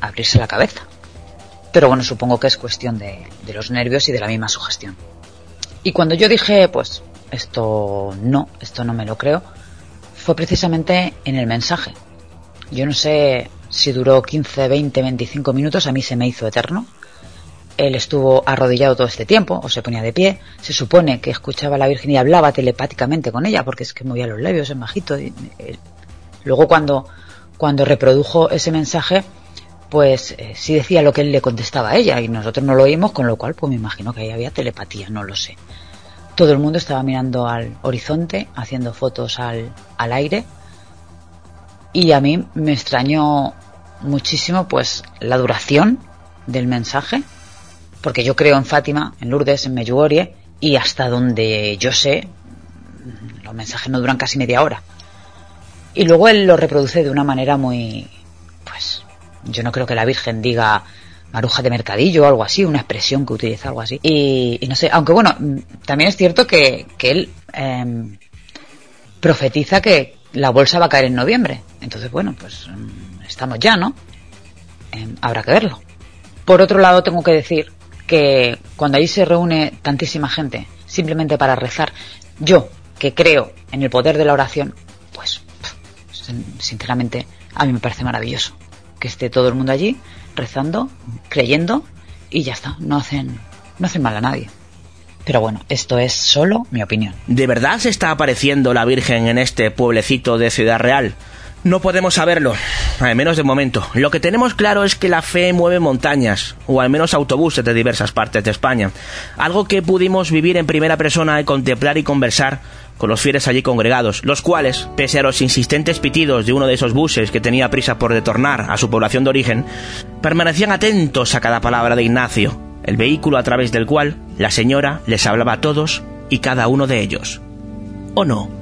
abrirse la cabeza. Pero bueno, supongo que es cuestión de, de los nervios y de la misma sugestión. Y cuando yo dije, pues, esto no, esto no me lo creo, fue precisamente en el mensaje. Yo no sé si duró 15, 20, 25 minutos, a mí se me hizo eterno. Él estuvo arrodillado todo este tiempo, o se ponía de pie. Se supone que escuchaba a la Virgen y hablaba telepáticamente con ella, porque es que movía los labios, es majito. y- eh, Luego cuando, cuando reprodujo ese mensaje, pues eh, sí decía lo que él le contestaba a ella y nosotros no lo oímos, con lo cual pues me imagino que ahí había telepatía, no lo sé. Todo el mundo estaba mirando al horizonte, haciendo fotos al, al aire y a mí me extrañó muchísimo pues la duración del mensaje, porque yo creo en Fátima, en Lourdes, en Medjugorje y hasta donde yo sé los mensajes no duran casi media hora. Y luego él lo reproduce de una manera muy, pues, yo no creo que la Virgen diga, maruja de mercadillo o algo así, una expresión que utiliza algo así. Y, no sé, aunque bueno, también es cierto que, él em, profetiza que la bolsa va a caer en noviembre. Entonces, bueno, pues mm, estamos ya, ¿no? Em, habrá que verlo. Por otro lado, tengo que decir que cuando ahí se reúne tantísima gente simplemente para rezar, yo, que creo en el poder de la oración, pues, sinceramente, a mí me parece maravilloso que esté todo el mundo allí rezando, creyendo y ya está, no hacen, no hacen mal a nadie. Pero bueno, esto es solo mi opinión. ¿De verdad se está apareciendo la Virgen en este pueblecito de Ciudad Real? No podemos saberlo, al menos de momento. Lo que tenemos claro es que la fe mueve montañas, o al menos autobuses de diversas partes de España. Algo que pudimos vivir en primera persona y contemplar y conversar con los fieles allí congregados, los cuales, pese a los insistentes pitidos de uno de esos buses que tenía prisa por retornar a su población de origen, permanecían atentos a cada palabra de Ignacio, el vehículo a través del cual la señora les hablaba a todos y cada uno de ellos. ¿O no?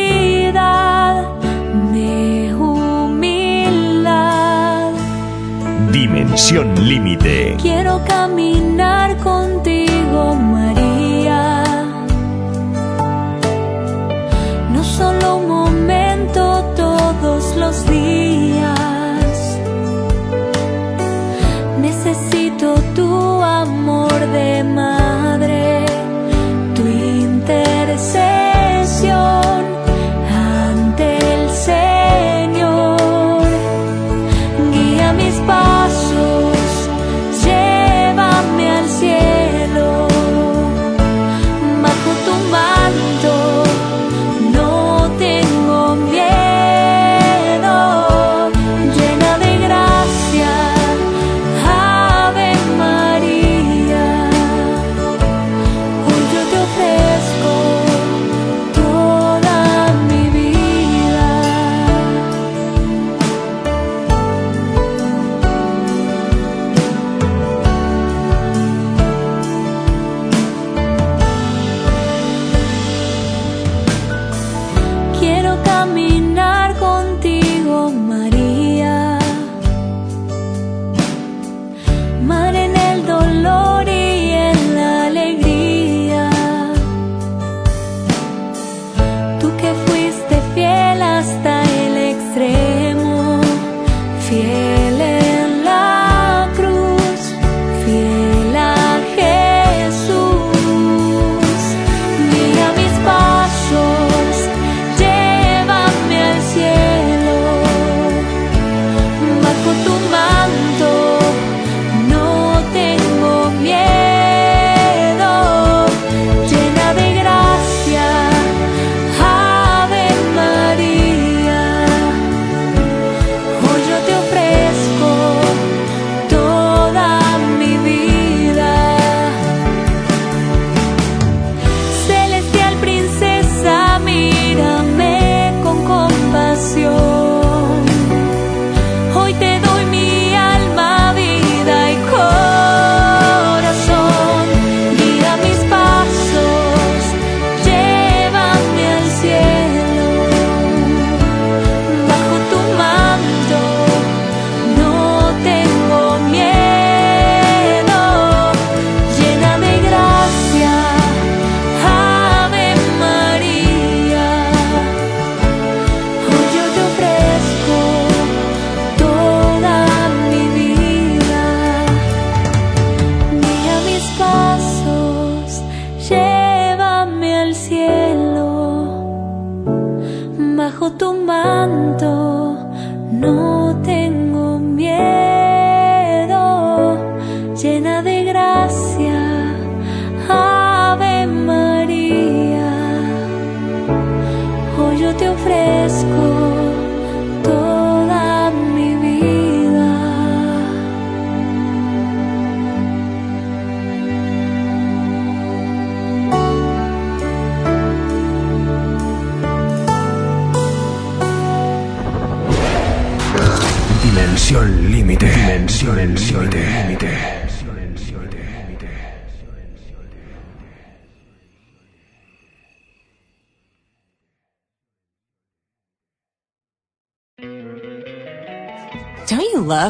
Dimensión Límite. Quiero caminar contigo, María. No solo un momento, todos los días. Necesito tu amor de madre,